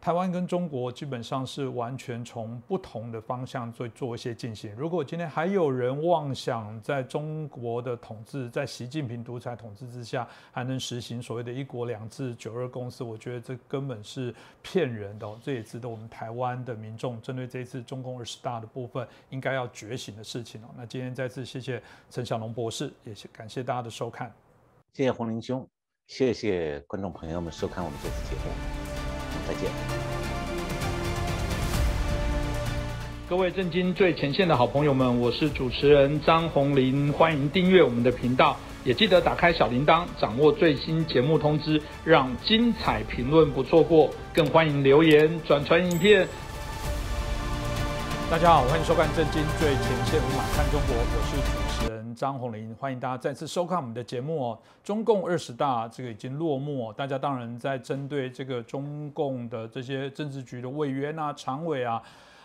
A: 台湾跟中国基本上是完全从不同的方向做做一些进行。如果今天还有人妄想在中国的统治，在习近平独裁统治之下，还能实行所谓的一国两制、九二共识，我觉得这根本是骗人的。这也值得我们台湾的民众针对这一次中共二十大的部分，应该要觉醒的事情哦。那今天再次谢谢陈小龙博士，也感谢大家的收看。
B: 谢谢洪林兄，谢谢观众朋友们收看我们这次节目。再见，
A: 各位震惊最前线的好朋友们，我是主持人张宏林，欢迎订阅我们的频道，也记得打开小铃铛，掌握最新节目通知，让精彩评论不错过，更欢迎留言转传影片。大家好，欢迎收看《震惊最前线》，无马看中国，我是张宏林，欢迎大家再次收看我们的节目哦。中共二十大这个已经落幕，大家当然在针对这个中共的这些政治局的委员啊、常委啊。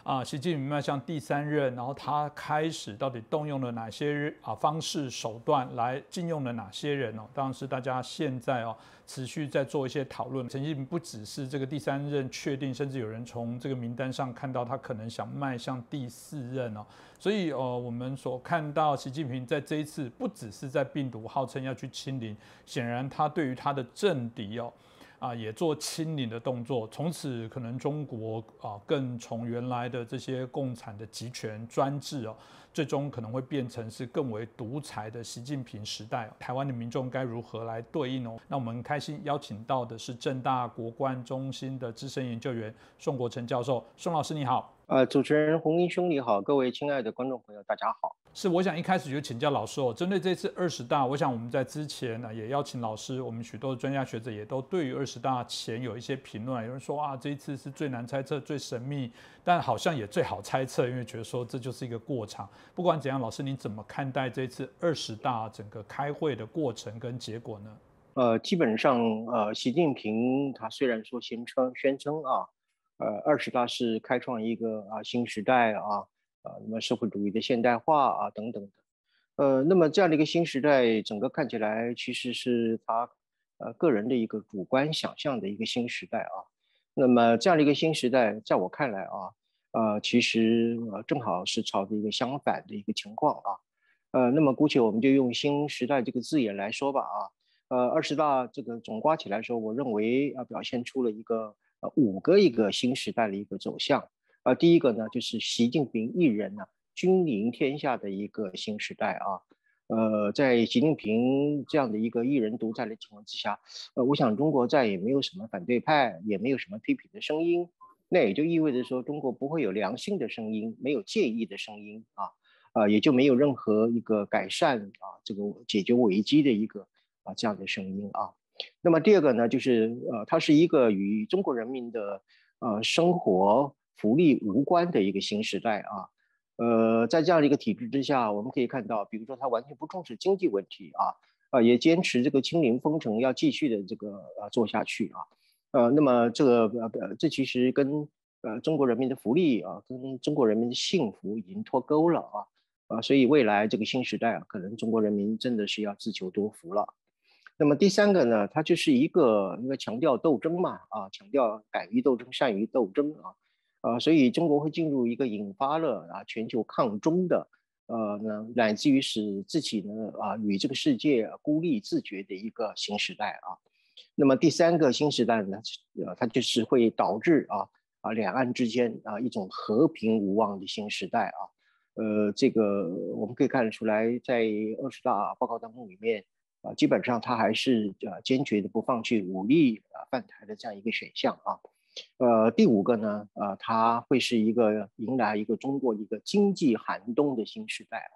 A: 啊，习近平迈向第三任，然后他开始到底动用了哪些啊方式手段来禁用了哪些人哦？当然是大家现在哦持续在做一些讨论。习近平不只是这个第三任确定，甚至有人从这个名单上看到他可能想迈向第四任哦。所以呃，我们所看到习近平在这一次不只是在病毒号称要去清零，显然他对于他的政敌哦。啊，也做清零的动作，从此可能中国啊，更从原来的这些共产的集权专制哦，最终可能会变成是更为独裁的习近平时代。台湾的民众该如何来对应哦？那我们开心邀请到的是正大国关中心的资深研究员宋国成教授，宋老师你好。
C: 呃，主持人洪英兄你好，各位亲爱的观众朋友，大家好。
A: 是，我想一开始就请教老师哦，针对这次二十大，我想我们在之前呢也邀请老师，我们许多的专家学者也都对于二十大前有一些评论，有人说啊，这一次是最难猜测、最神秘，但好像也最好猜测，因为觉得说这就是一个过场。不管怎样，老师你怎么看待这次二十大整个开会的过程跟结果呢？
C: 呃，基本上呃，习近平他虽然说宣称宣称啊。呃，二十大是开创一个啊新时代啊，啊，那么社会主义的现代化啊等等的，呃，那么这样的一个新时代，整个看起来其实是他呃个人的一个主观想象的一个新时代啊。那么这样的一个新时代，在我看来啊，呃，其实呃正好是朝着一个相反的一个情况啊。呃，那么姑且我们就用新时代这个字眼来说吧啊。呃，二十大这个总刮起来说，我认为啊表现出了一个。呃，五个一个新时代的一个走向，呃，第一个呢，就是习近平一人呢君临天下的一个新时代啊，呃，在习近平这样的一个一人独裁的情况之下，呃，我想中国再也没有什么反对派，也没有什么批评的声音，那也就意味着说，中国不会有良性的声音，没有建议的声音啊，啊，也就没有任何一个改善啊，这个解决危机的一个啊这样的声音啊。那么第二个呢，就是呃，它是一个与中国人民的呃生活福利无关的一个新时代啊。呃，在这样的一个体制之下，我们可以看到，比如说它完全不重视经济问题啊，啊，也坚持这个清零封城要继续的这个呃做下去啊。呃，那么这个呃这其实跟呃中国人民的福利啊，跟中国人民的幸福已经脱钩了啊。啊，所以未来这个新时代啊，可能中国人民真的是要自求多福了。那么第三个呢，它就是一个因为强调斗争嘛，啊，强调敢于斗争、善于斗争啊，啊，所以中国会进入一个引发了啊全球抗中的，呃，呢乃至于使自己呢啊与这个世界孤立自绝的一个新时代啊。那么第三个新时代呢，呃，它就是会导致啊啊两岸之间啊一种和平无望的新时代啊。呃，这个我们可以看得出来，在二十大报告当中里面啊，基本上他还是呃坚决的不放弃武力啊犯台的这样一个选项啊。呃，第五个呢，呃，它会是一个迎来一个中国一个经济寒冬的新时代啊。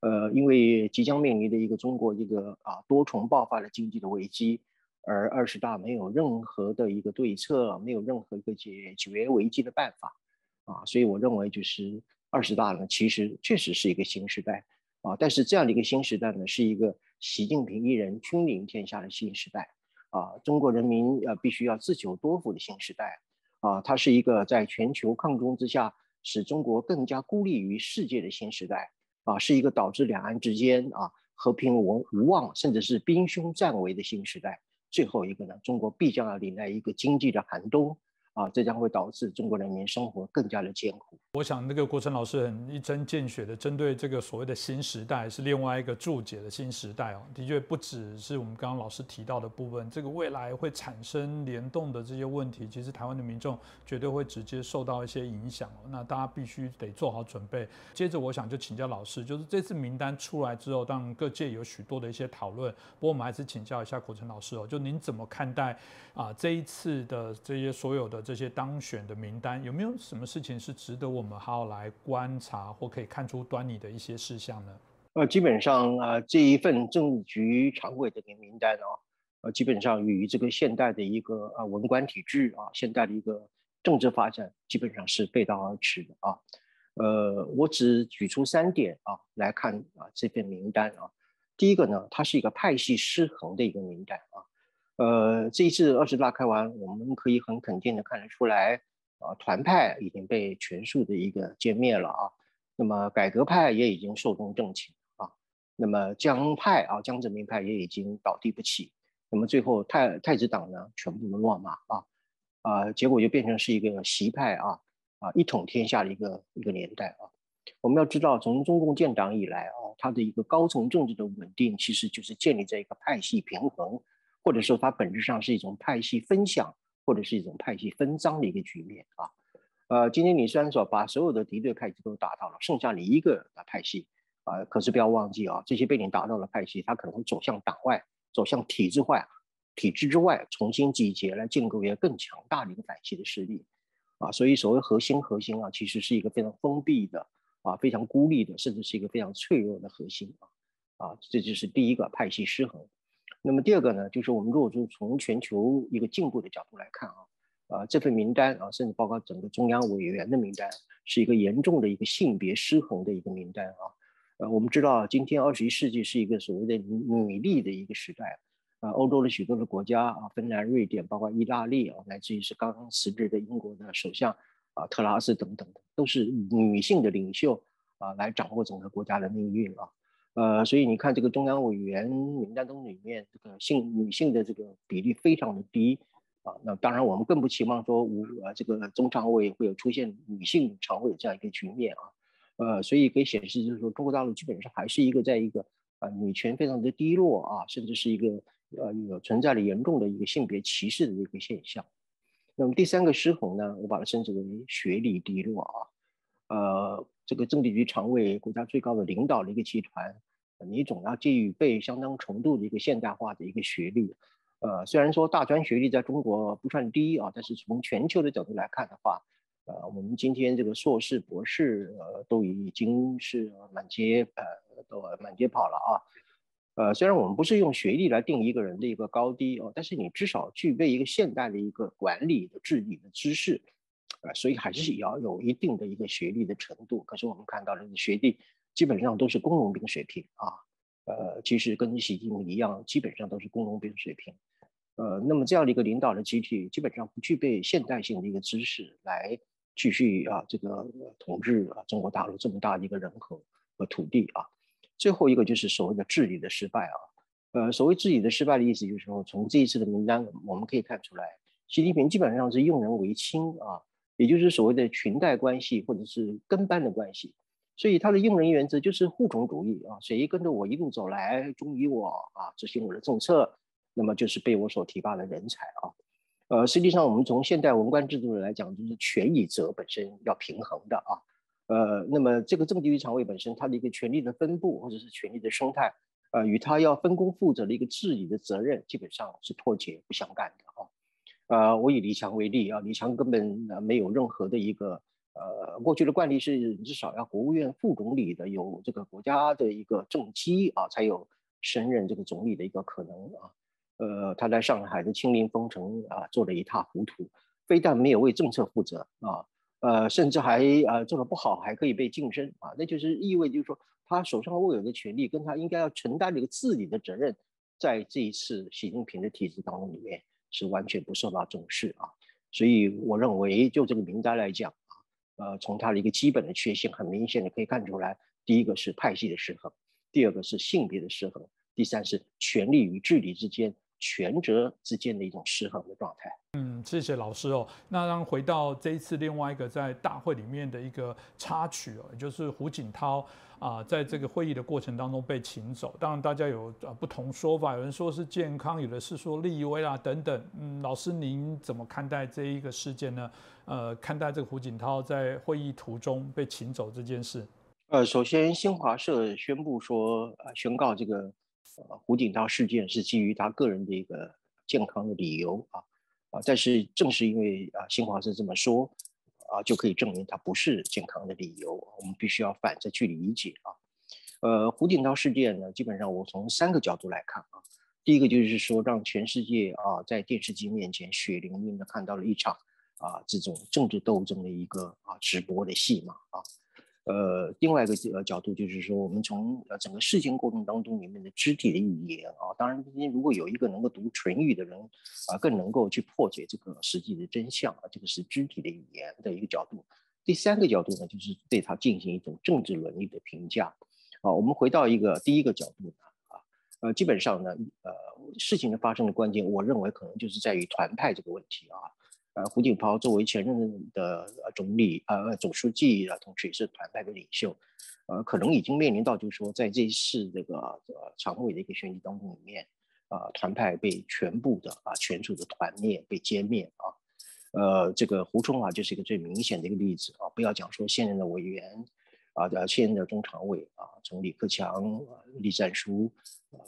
C: 呃，因为即将面临的一个中国一个啊多重爆发的经济的危机，而二十大没有任何的一个对策，没有任何一个解决危机的办法啊，所以我认为就是二十大呢，其实确实是一个新时代啊。但是这样的一个新时代呢，是一个习近平一人君临天下的新时代。啊，中国人民呃必须要自求多福的新时代，啊，它是一个在全球抗中之下，使中国更加孤立于世界的新时代，啊，是一个导致两岸之间啊和平无无望，甚至是兵凶战危的新时代。最后一个呢，中国必将要迎来一个经济的寒冬。啊，这将会导致中国人民生活更加的艰苦。
A: 我想，那个国成老师很一针见血的针对这个所谓的新时代，是另外一个注解的新时代哦。的确，不只是我们刚刚老师提到的部分，这个未来会产生联动的这些问题，其实台湾的民众绝对会直接受到一些影响哦。那大家必须得做好准备。接着，我想就请教老师，就是这次名单出来之后，当然各界有许多的一些讨论，不过我们还是请教一下国成老师哦，就您怎么看待啊这一次的这些所有的。这些当选的名单有没有什么事情是值得我们好好来观察或可以看出端倪的一些事项呢？
C: 呃，基本上啊，这一份政治局常委的名单啊，呃，基本上与这个现代的一个啊文官体制啊，现代的一个政治发展基本上是背道而驰的啊。呃，我只举出三点啊来看啊这份名单啊。第一个呢，它是一个派系失衡的一个名单啊。呃，这一次二十大开完，我们可以很肯定的看得出来，啊，团派已经被全数的一个歼灭了啊。那么改革派也已经寿终正寝啊。那么江派啊，江泽民派也已经倒地不起。那么最后太太子党呢，全部都落马啊啊，结果就变成是一个习派啊啊一统天下的一个一个年代啊。我们要知道，从中共建党以来啊，它的一个高层政治的稳定，其实就是建立在一个派系平衡。或者说它本质上是一种派系分享，或者是一种派系分赃的一个局面啊。呃，今天你虽然说把所有的敌对派系都打倒了，剩下你一个派系啊，可是不要忘记啊，这些被你打倒的派系，它可能会走向党外，走向体制外，体制之外重新集结来建构一个更强大的一个反系的势力啊。所以所谓核心核心啊，其实是一个非常封闭的啊，非常孤立的，甚至是一个非常脆弱的核心啊啊，这就是第一个派系失衡。那么第二个呢，就是我们如果说从全球一个进步的角度来看啊，啊这份名单啊，甚至包括整个中央委员的名单，是一个严重的一个性别失衡的一个名单啊。呃，我们知道今天二十一世纪是一个所谓的女力的一个时代啊，欧洲的许多的国家啊，芬兰、瑞典，包括意大利啊，乃至于是刚刚辞职的英国的首相啊特拉斯等等，都是女性的领袖啊，来掌握整个国家的命运啊。呃，所以你看这个中央委员名单中里面，这个性女性的这个比例非常的低啊。那当然，我们更不期望说五呃这个中常委会有出现女性常委这样一个局面啊。呃，所以可以显示就是说，中国大陆基本上还是一个在一个啊女权非常的低落啊，甚至是一个呃有存在了严重的一个性别歧视的一个现象。那么第三个失衡呢，我把它称之为学历低落啊。呃，这个政治局常委，国家最高的领导的一个集团。你总要具备相当程度的一个现代化的一个学历，呃，虽然说大专学历在中国不算低啊，但是从全球的角度来看的话，呃，我们今天这个硕士、博士，呃，都已经是满街呃都满街跑了啊，呃，虽然我们不是用学历来定一个人的一个高低哦，但是你至少具备一个现代的一个管理的治理的知识，呃，所以还是要有一定的一个学历的程度。可是我们看到的学历。基本上都是工农兵水平啊，呃，其实跟习近平一样，基本上都是工农兵水平，呃，那么这样的一个领导的集体，基本上不具备现代性的一个知识来继续啊这个统治啊中国大陆这么大的一个人口和土地啊。最后一个就是所谓的治理的失败啊，呃，所谓治理的失败的意思就是说，从这一次的名单我们可以看出来，习近平基本上是用人为亲啊，也就是所谓的裙带关系或者是跟班的关系。所以他的用人原则就是护种主义啊，谁跟着我一路走来，忠于我啊，执行我的政策那么就是被我所提拔的人才啊。呃，实际上我们从现代文官制度来讲，就是权与责本身要平衡的啊。呃，那么这个政纪局常委本身它的一个权力的分布或者是权力的生态，呃，与他要分工负责的一个治理的责任基本上是脱节不相干的啊。呃，我以李强为例啊，李强根本没有任何的一个呃，过去的惯例是至少要国务院副总理的有这个国家的一个政绩啊，才有升任这个总理的一个可能啊。呃，他在上海的亲临封城啊，做得一塌糊涂，非但没有为政策负责啊。呃，甚至还呃做的不好，还可以被晋升啊，那就是意味就是说他手上握有的权利跟他应该要承担的一个治理的责任，在这一次习近平的体制当中里面是完全不受到重视啊，所以我认为就这个名单来讲，呃，从他的一个基本的缺陷很明显的可以看出来，第一个是派系的失衡，第二个是性别的失衡，第三是权力与治理之间。权责之间的一种失衡的状态。
A: 嗯，谢谢老师哦。那让回到这一次另外一个在大会里面的一个插曲哦，就是胡锦涛啊，在这个会议的过程当中被请走。当然大家有呃不同说法，有人说是健康，有的是说立威啦等等。嗯，老师您怎么看待这一个事件呢？呃，看待这个胡锦涛在会议途中被请走这件事？
C: 呃，首先新华社宣布说，呃，宣告这个。呃，胡锦涛事件是基于他个人的一个健康的理由啊啊，但是正是因为啊新华社这么说啊，就可以证明他不是健康的理由。我们必须要反着去理解啊。呃，胡锦涛事件呢，基本上我从三个角度来看啊，第一个就是说让全世界啊在电视机面前血淋淋的看到了一场啊这种政治斗争的一个啊直播的戏码啊。呃，另外一个呃角度就是说，我们从呃整个事件过程当中里面的肢体的语言啊，当然，今天如果有一个能够读唇语的人啊，更能够去破解这个实际的真相啊，这个是肢体的语言的一个角度。第三个角度呢，就是对他进行一种政治伦理的评价。啊，我们回到一个第一个角度呢，啊，呃，基本上呢，呃，事情的发生的关键，我认为可能就是在于团派这个问题啊。呃，胡锦涛作为前任的总理、呃总书记啊，同时也是团派的领袖，呃，可能已经面临到就是说，在这一次这个呃常委的一个选举当中里面，啊，团派被全部的啊全数的团灭、被歼灭啊，呃，这个胡春华就是一个最明显的一个例子啊。不要讲说现任的委员啊，呃，现任的中常委啊，从李克强、栗战书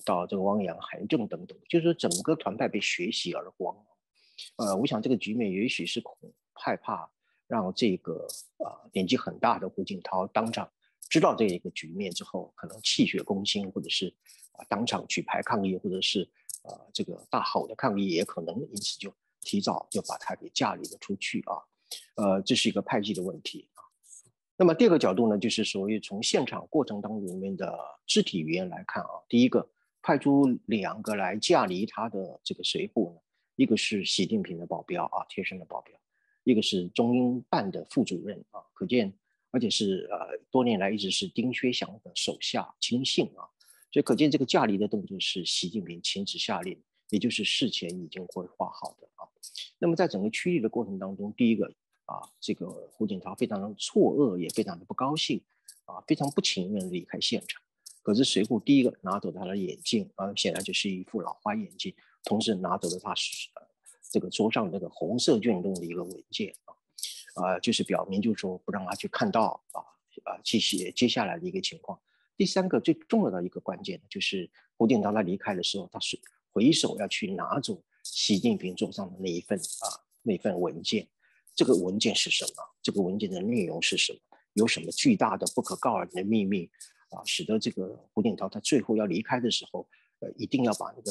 C: 到这个汪洋、韩正等等，就是说整个团派被血洗而光。呃，我想这个局面也许是恐害怕让这个啊年纪很大的胡锦涛当场知道这一个局面之后，可能气血攻心，或者是啊当场举牌抗议，或者是啊这个大吼的抗议，也可能因此就提早就把他给架离了出去啊。呃，这是一个派系的问题啊。那么第二个角度呢，就是所谓从现场过程当中里面的肢体语言来看啊，第一个派出两个来架离他的这个随扈呢。一个是习近平的保镖啊，贴身的保镖；一个是中英办的副主任啊，可见，而且是呃多年来一直是丁薛祥的手下亲信啊，所以可见这个驾离的动作是习近平亲自下令，也就是事前已经规划好的啊。那么在整个驱离的过程当中，第一个啊，这个胡锦涛非常的错愕，也非常的不高兴啊，非常不情愿离开现场。可是随后第一个拿走他的眼镜啊，显然就是一副老花眼镜。同时拿走了他呃这个桌上那个红色卷宗的一个文件啊，啊，就是表明就是说不让他去看到啊啊这些接下来的一个情况。第三个最重要的一个关键就是胡锦涛他离开的时候，他是回首要去拿走习近平桌上的那一份啊那份文件。这个文件是什么？这个文件的内容是什么？有什么巨大的不可告人的秘密啊？使得这个胡锦涛他最后要离开的时候，呃，一定要把那个。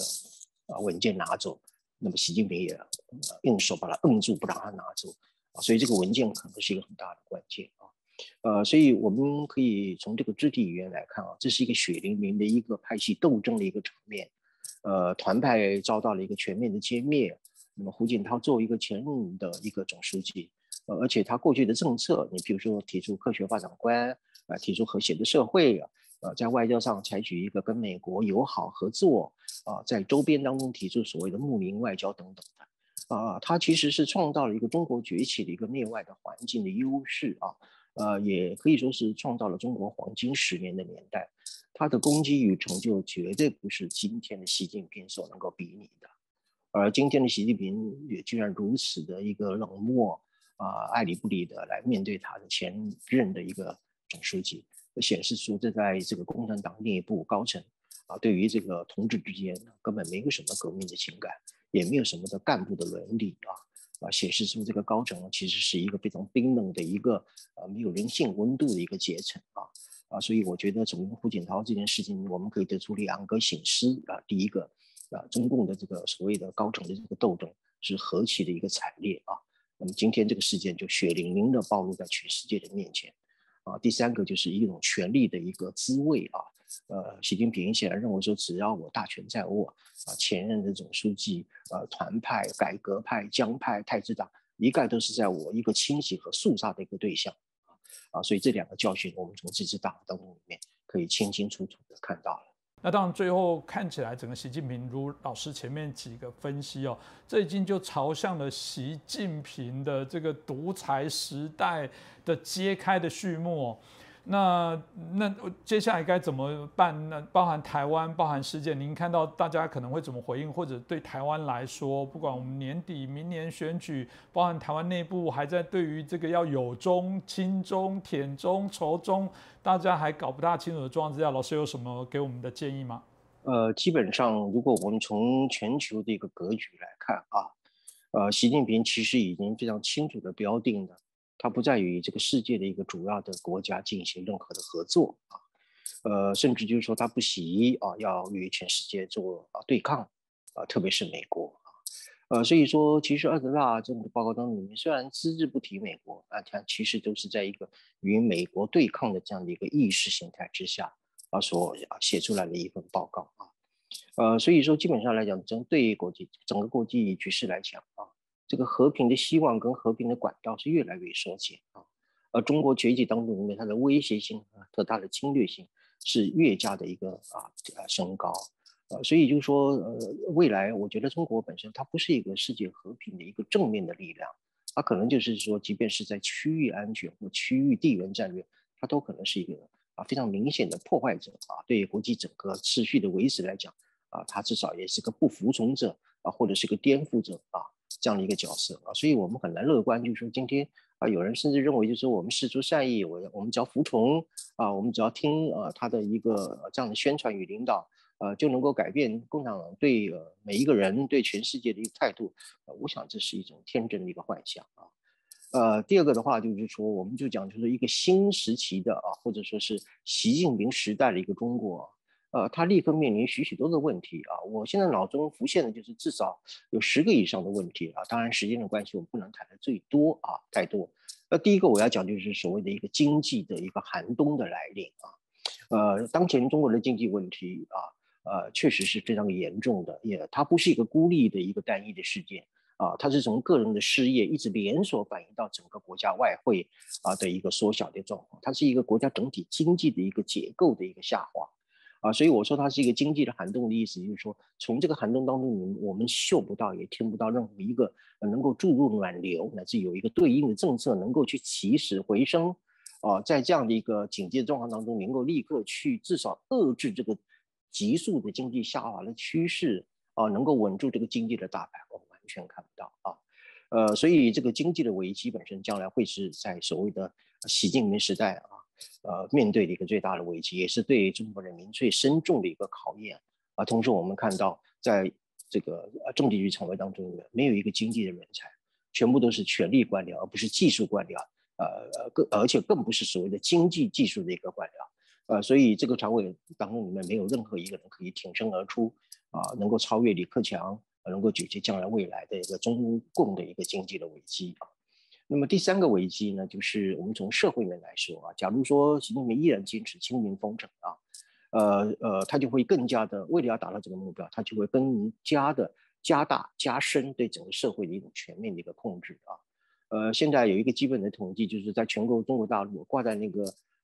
C: 啊，文件拿走，那么习近平也用手把它摁住，不让他拿走啊，所以这个文件可能是一个很大的关键啊，呃，所以我们可以从这个肢体语言来看啊，这是一个血淋淋的一个派系斗争的一个场面，呃，团派遭到了一个全面的歼灭，那么胡锦涛作为一个前任的一个总书记，呃，而且他过去的政策，你比如说提出科学发展观啊，提出和谐的社会啊。呃，在外交上采取一个跟美国友好合作啊，在周边当中提出所谓的睦邻外交等等的啊，它其实是创造了一个中国崛起的一个内外的环境的优势啊，呃，也可以说是创造了中国黄金十年的年代，它的功绩与成就绝对不是今天的习近平所能够比拟的。而今天的习近平也居然如此的一个冷漠啊，爱理不理的来面对他的前任的一个总书记，显示出这在这个共产党内部高层啊，对于这个同志之间根本没有什么革命的情感，也没有什么的干部的伦理啊啊，显示出这个高层其实是一个非常冰冷的一个呃没有人性温度的一个阶层啊啊，所以我觉得从胡锦涛这件事情，我们可以得出两个醒思啊，第一个。啊，中共的这个所谓的高层的这个斗争是何其的一个惨烈啊！那么今天这个事件就血淋淋的暴露在全世界的面前啊。第三个就是一种权力的一个滋味啊。呃，习近平显然认为说，只要我大权在握啊，前任的总书记、呃，团派、改革派、江派、太子党，一概都是在我一个清洗和肃杀的一个对象啊啊！所以这两个教训，我们从这次大当中里面可以清清楚楚的看到了。
A: 那当然，最后看起来整个习近平，如老师前面几个分析哦，这已经就朝向了习近平的这个独裁时代的揭开的序幕。那那接下来该怎么办呢？包含台湾，包含世界，您看到大家可能会怎么回应？或者对台湾来说，不管我们年底、明年选举，包含台湾内部还在对于这个要有中、亲中、舔中、仇中，大家还搞不大清楚的状况之下，老师有什么给我们的建议吗？
C: 呃，基本上，如果我们从全球的一个格局来看啊，呃，习近平其实已经非常清楚的标定了。它不再与这个世界的一个主要的国家进行任何的合作啊，呃，甚至就是说他不惜啊，要与全世界做啊对抗啊，特别是美国啊，呃，所以说其实二十大这个报告当中虽然只字不提美国啊，它其实都是在一个与美国对抗的这样的一个意识形态之下啊所写出来的一份报告啊，呃，所以说基本上来讲，针对国际整个国际局势来讲啊。这个和平的希望跟和平的管道是越来越缩减啊，而中国崛起当中里面它的威胁性啊和它的侵略性是越加的一个啊啊升高，呃，所以就是说呃未来我觉得中国本身它不是一个世界和平的一个正面的力量，它可能就是说即便是在区域安全或区域地缘战略，它都可能是一个啊非常明显的破坏者啊，对于国际整个秩序的维持来讲啊，它至少也是个不服从者啊，或者是个颠覆者啊。这样的一个角色啊，所以我们很难乐观，就是说今天啊，有人甚至认为，就是说我们事出善意，我我们只要服从啊，我们只要听啊他的一个这样的宣传与领导，呃就能够改变共产党对呃每一个人对全世界的一个态度。呃，我想这是一种天真的一个幻想啊。呃，第二个的话就是说，我们就讲就是一个新时期的啊，或者说是习近平时代的一个中国。呃，他立刻面临许许多的问题啊！我现在脑中浮现的就是至少有十个以上的问题啊。当然，时间的关系，我们不能谈的最多啊，太多。那第一个我要讲就是所谓的一个经济的一个寒冬的来临啊。呃，当前中国的经济问题啊，呃，确实是非常严重的，也它不是一个孤立的一个单一的事件啊，它是从个人的失业一直连锁反映到整个国家外汇啊的一个缩小的状况，它是一个国家整体经济的一个结构的一个下滑。啊，所以我说它是一个经济的寒冬的意思，就是说从这个寒冬当中，我们嗅不到，也听不到任何一个能够注入暖流，乃至有一个对应的政策能够去起死回生。啊，在这样的一个警戒状况当中，能够立刻去至少遏制这个急速的经济下滑的趋势，啊，能够稳住这个经济的大盘，我们完全看不到啊。呃，所以这个经济的危机本身将来会是在所谓的习近平时代啊。呃，面对的一个最大的危机，也是对中国人民最深重的一个考验啊。同时，我们看到，在这个政治局常委当中，没有一个经济的人才，全部都是权力官僚，而不是技术官僚。呃，更而且更不是所谓的经济技术的一个官僚。呃，所以这个常委当中里面没有任何一个人可以挺身而出啊，能够超越李克强，能够解决将来未来的一个中共的一个经济的危机啊。那么第三个危机呢，就是我们从社会面来说啊，假如说习近平依然坚持清零封城啊，呃呃，他就会更加的为了要达到这个目标，他就会更加的加大加深对整个社会的一种全面的一个控制啊。呃，现在有一个基本的统计，就是在全国中国大陆挂在那个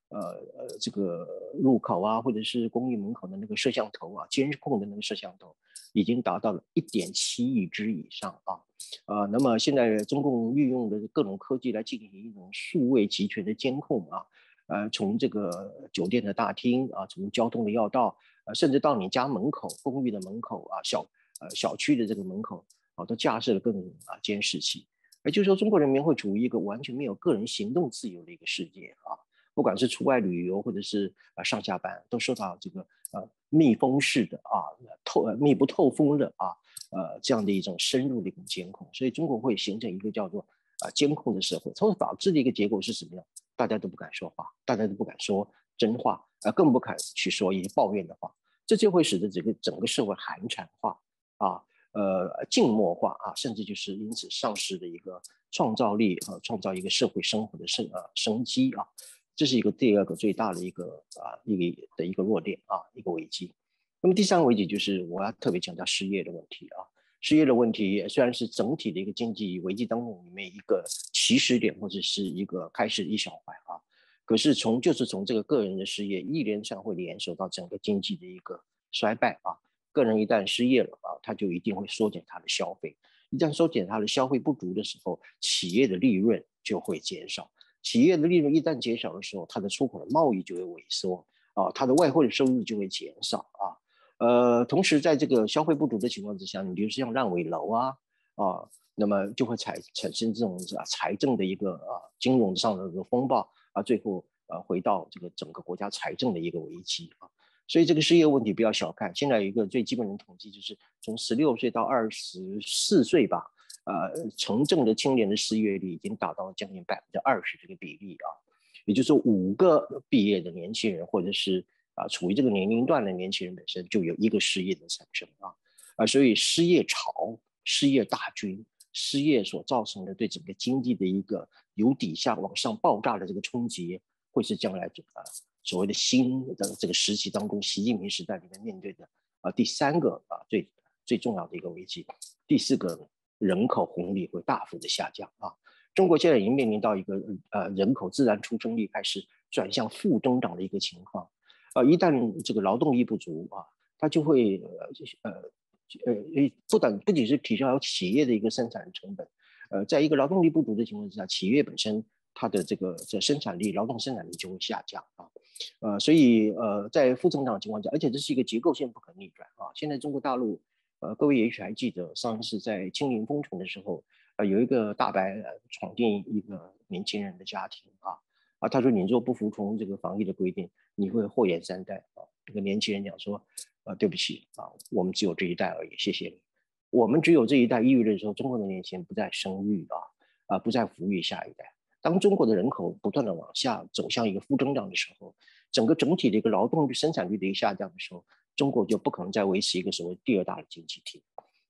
C: 呃呃这个入口啊，或者是公寓门口的那个摄像头啊，监控的那个摄像头。已经达到了一点七亿只以上啊，呃，那么现在中共运用的各种科技来进行一种数位集权的监控啊，呃，从这个酒店的大厅啊，从交通的要道，呃，甚至到你家门口、公寓的门口啊，小呃小区的这个门口啊，都架设了各种啊监视器。也就是说，中国人民会处于一个完全没有个人行动自由的一个世界啊，不管是出外旅游或者是啊上下班，都受到这个呃密封式的啊透密不透风的啊呃这样的一种深入的一种监控，所以中国会形成一个叫做啊监控的社会，从而导致的一个结果是什么样？大家都不敢说话，大家都不敢说真话，啊更不敢去说一些抱怨的话，这就会使得整个整个社会寒蝉化啊。呃，静默化啊，甚至就是因此丧失的一个创造力和创造一个社会生活的生呃生机啊，这是一个第二个最大的一个啊一个的一个弱点啊一个危机。那么第三个危机就是我要特别强调失业的问题啊，失业的问题虽然是整体的一个经济危机当中里面一个起始点或者是一个开始一小块啊，可是从就是从这个个人的失业一连串会联手到整个经济的一个衰败啊。个人一旦失业了啊，他就一定会缩减他的消费。一旦缩减他的消费不足的时候，企业的利润就会减少。企业的利润一旦减少的时候，它的出口的贸易就会萎缩啊，它的外汇的收入就会减少啊。呃，同时在这个消费不足的情况之下，你比如说像烂尾楼啊啊，那么就会产产生这种啊财政的一个啊金融上的一个风暴啊，最后呃回到这个整个国家财政的一个危机啊。所以这个失业问题不要小看。现在一个最基本的统计，就是从十六岁到二十四岁吧，呃，城镇的青年的失业率已经达到了将近百分之二十这个比例啊。也就是，五个毕业的年轻人，或者是啊处于这个年龄段的年轻人本身，就有一个失业的产生啊。啊，所以失业潮、失业大军、失业所造成的对整个经济的一个由底下往上爆炸的这个冲击，会是将来啊。所谓的新的这个时期当中，习近平时代里面面对的啊第三个啊最最重要的一个危机，第四个人口红利会大幅的下降啊。中国现在已经面临到一个呃人口自然出生率开始转向负增长的一个情况，呃一旦这个劳动力不足啊，它就会呃呃呃不等不仅是提高企业的一个生产成本，呃在一个劳动力不足的情况之下，企业本身它的这个这生产力劳动生产力就会下降啊。呃，所以呃，在负增长的情况下，而且这是一个结构性不可逆转啊。现在中国大陆，呃，各位也许还记得，上次在清零封城的时候，呃，有一个大白闯进一个年轻人的家庭啊，啊，他说你若不服从这个防疫的规定，你会祸延三代啊。这个年轻人讲说，呃，对不起啊，我们只有这一代而已，谢谢你。我们只有这一代意味着说，中国的年轻人不再生育啊，啊，不再抚育下一代。当中国的人口不断的往下走向一个负增长的时候，整个整体的一个劳动力生产率的一个下降的时候，中国就不可能再维持一个所谓第二大的经济体，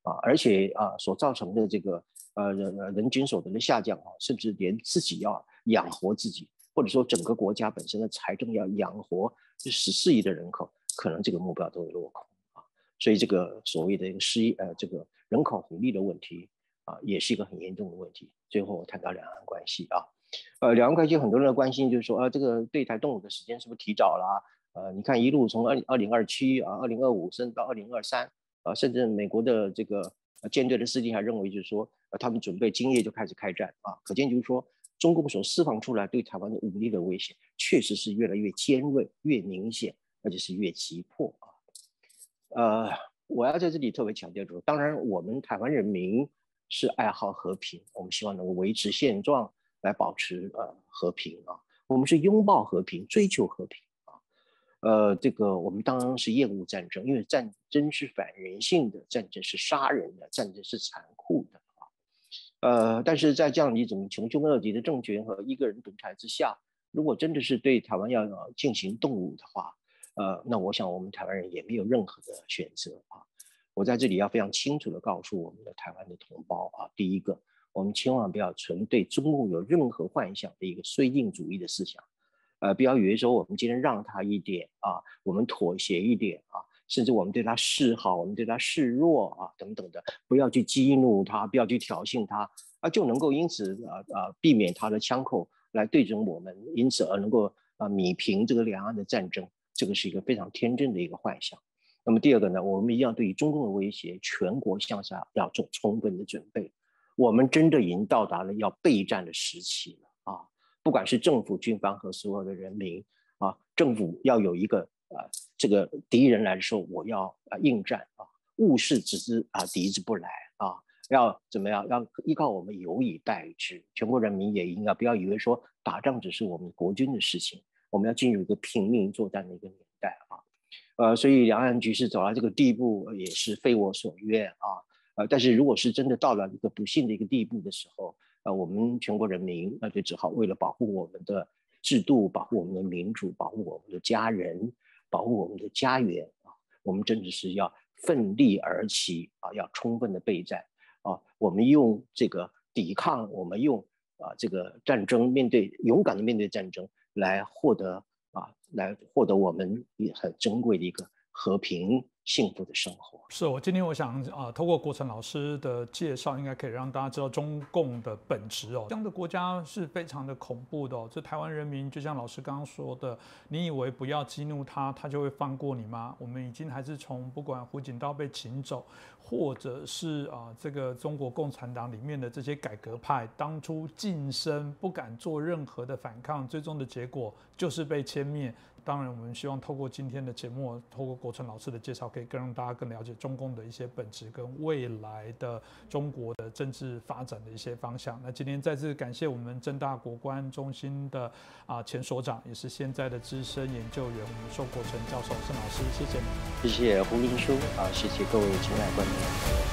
C: 啊，而且啊所造成的这个呃人人均所得的下降啊，甚至连自己要养活自己，或者说整个国家本身的财政要养活这十四亿的人口，可能这个目标都会落空啊，所以这个所谓的一个失业呃这个人口红利的问题啊，也是一个很严重的问题。最后我谈到两岸关系啊。呃，两岸关系很多人的关心就是说，呃，这个对台动武的时间是不是提早了？呃，你看一路从二二零二七啊，二零二五，甚至到二零二三，啊，甚至美国的这个舰队的司令还认为，就是说，呃，他们准备今夜就开始开战啊，可见就是说，中共所释放出来对台湾的武力的威胁，确实是越来越尖锐、越明显，而且是越急迫啊。呃，我要在这里特别强调，就是当然，我们台湾人民是爱好和平，我们希望能够维持现状。来保持呃和平啊，我们是拥抱和平，追求和平，呃，这个我们当然是厌恶战争，因为战争是反人性的，战争是杀人的，战争是残酷的啊，呃，但是在这样一种穷凶恶极的政权和一个人独裁之下，如果真的是对台湾要进行动武的话，呃，那我想我们台湾人也没有任何的选择啊，我在这里要非常清楚的告诉我们的台湾的同胞啊，第一个。我们千万不要存对中共有任何幻想的一个绥靖主义的思想，呃，不要以为说我们今天让他一点啊，我们妥协一点啊，甚至我们对他示好，我们对他示弱啊，等等的，不要去激怒他，不要去挑衅他，啊，就能够因此啊啊避免他的枪口来对准我们，因此而能够啊米平这个两岸的战争，这个是一个非常天真的一个幻想。那么第二个呢，我们一样对于中共的威胁，全国向下要做充分的准备。我们真的已经到达了要备战的时期了！不管是政府、军方和所有的人民啊，政府要有一个啊，这个敌人来的时候，我要啊应战啊，务事只知啊敌之不来啊要怎么样？要依靠我们有以待之，全国人民也应该不要以为说打仗只是我们国军的事情，我们要进入一个拼命作战的一个年代啊。呃，所以两岸局势走到这个地步也是非我所愿啊。呃，但是如果是真的到了一个不幸的一个地步的时候，呃，我们全国人民那就只好为了保护我们的制度、保护我们的民主、保护我们的家人、保护我们的家园啊，我们真的是要奋力而起啊，要充分的备战啊。我们用这个抵抗，我们用啊这个战争面对勇敢的面对战争，来获得啊，来获得我们也很珍贵的一个和平。幸福的生活
A: 是我今天我想啊，透过国成老师的介绍，应该可以让大家知道中共的本质哦。这样的国家是非常的恐怖的哦。这台湾人民就像老师刚刚说的，你以为不要激怒他，他就会放过你吗？我们已经还是从不管胡锦涛被请走，或者是啊这个中国共产党里面的这些改革派当初晋升不敢做任何的反抗，最终的结果就是被歼灭。当然，我们希望透过今天的节目，透过国成老师的介绍，可以更让大家更了解中共的一些本质跟未来的中国的政治发展的一些方向。那今天再次感谢我们正大国关中心的啊前所长，也是现在的资深研究员，我们寿国成教授，盛老师，谢谢你，
C: 谢谢胡林叔啊，谢谢各位亲爱观众。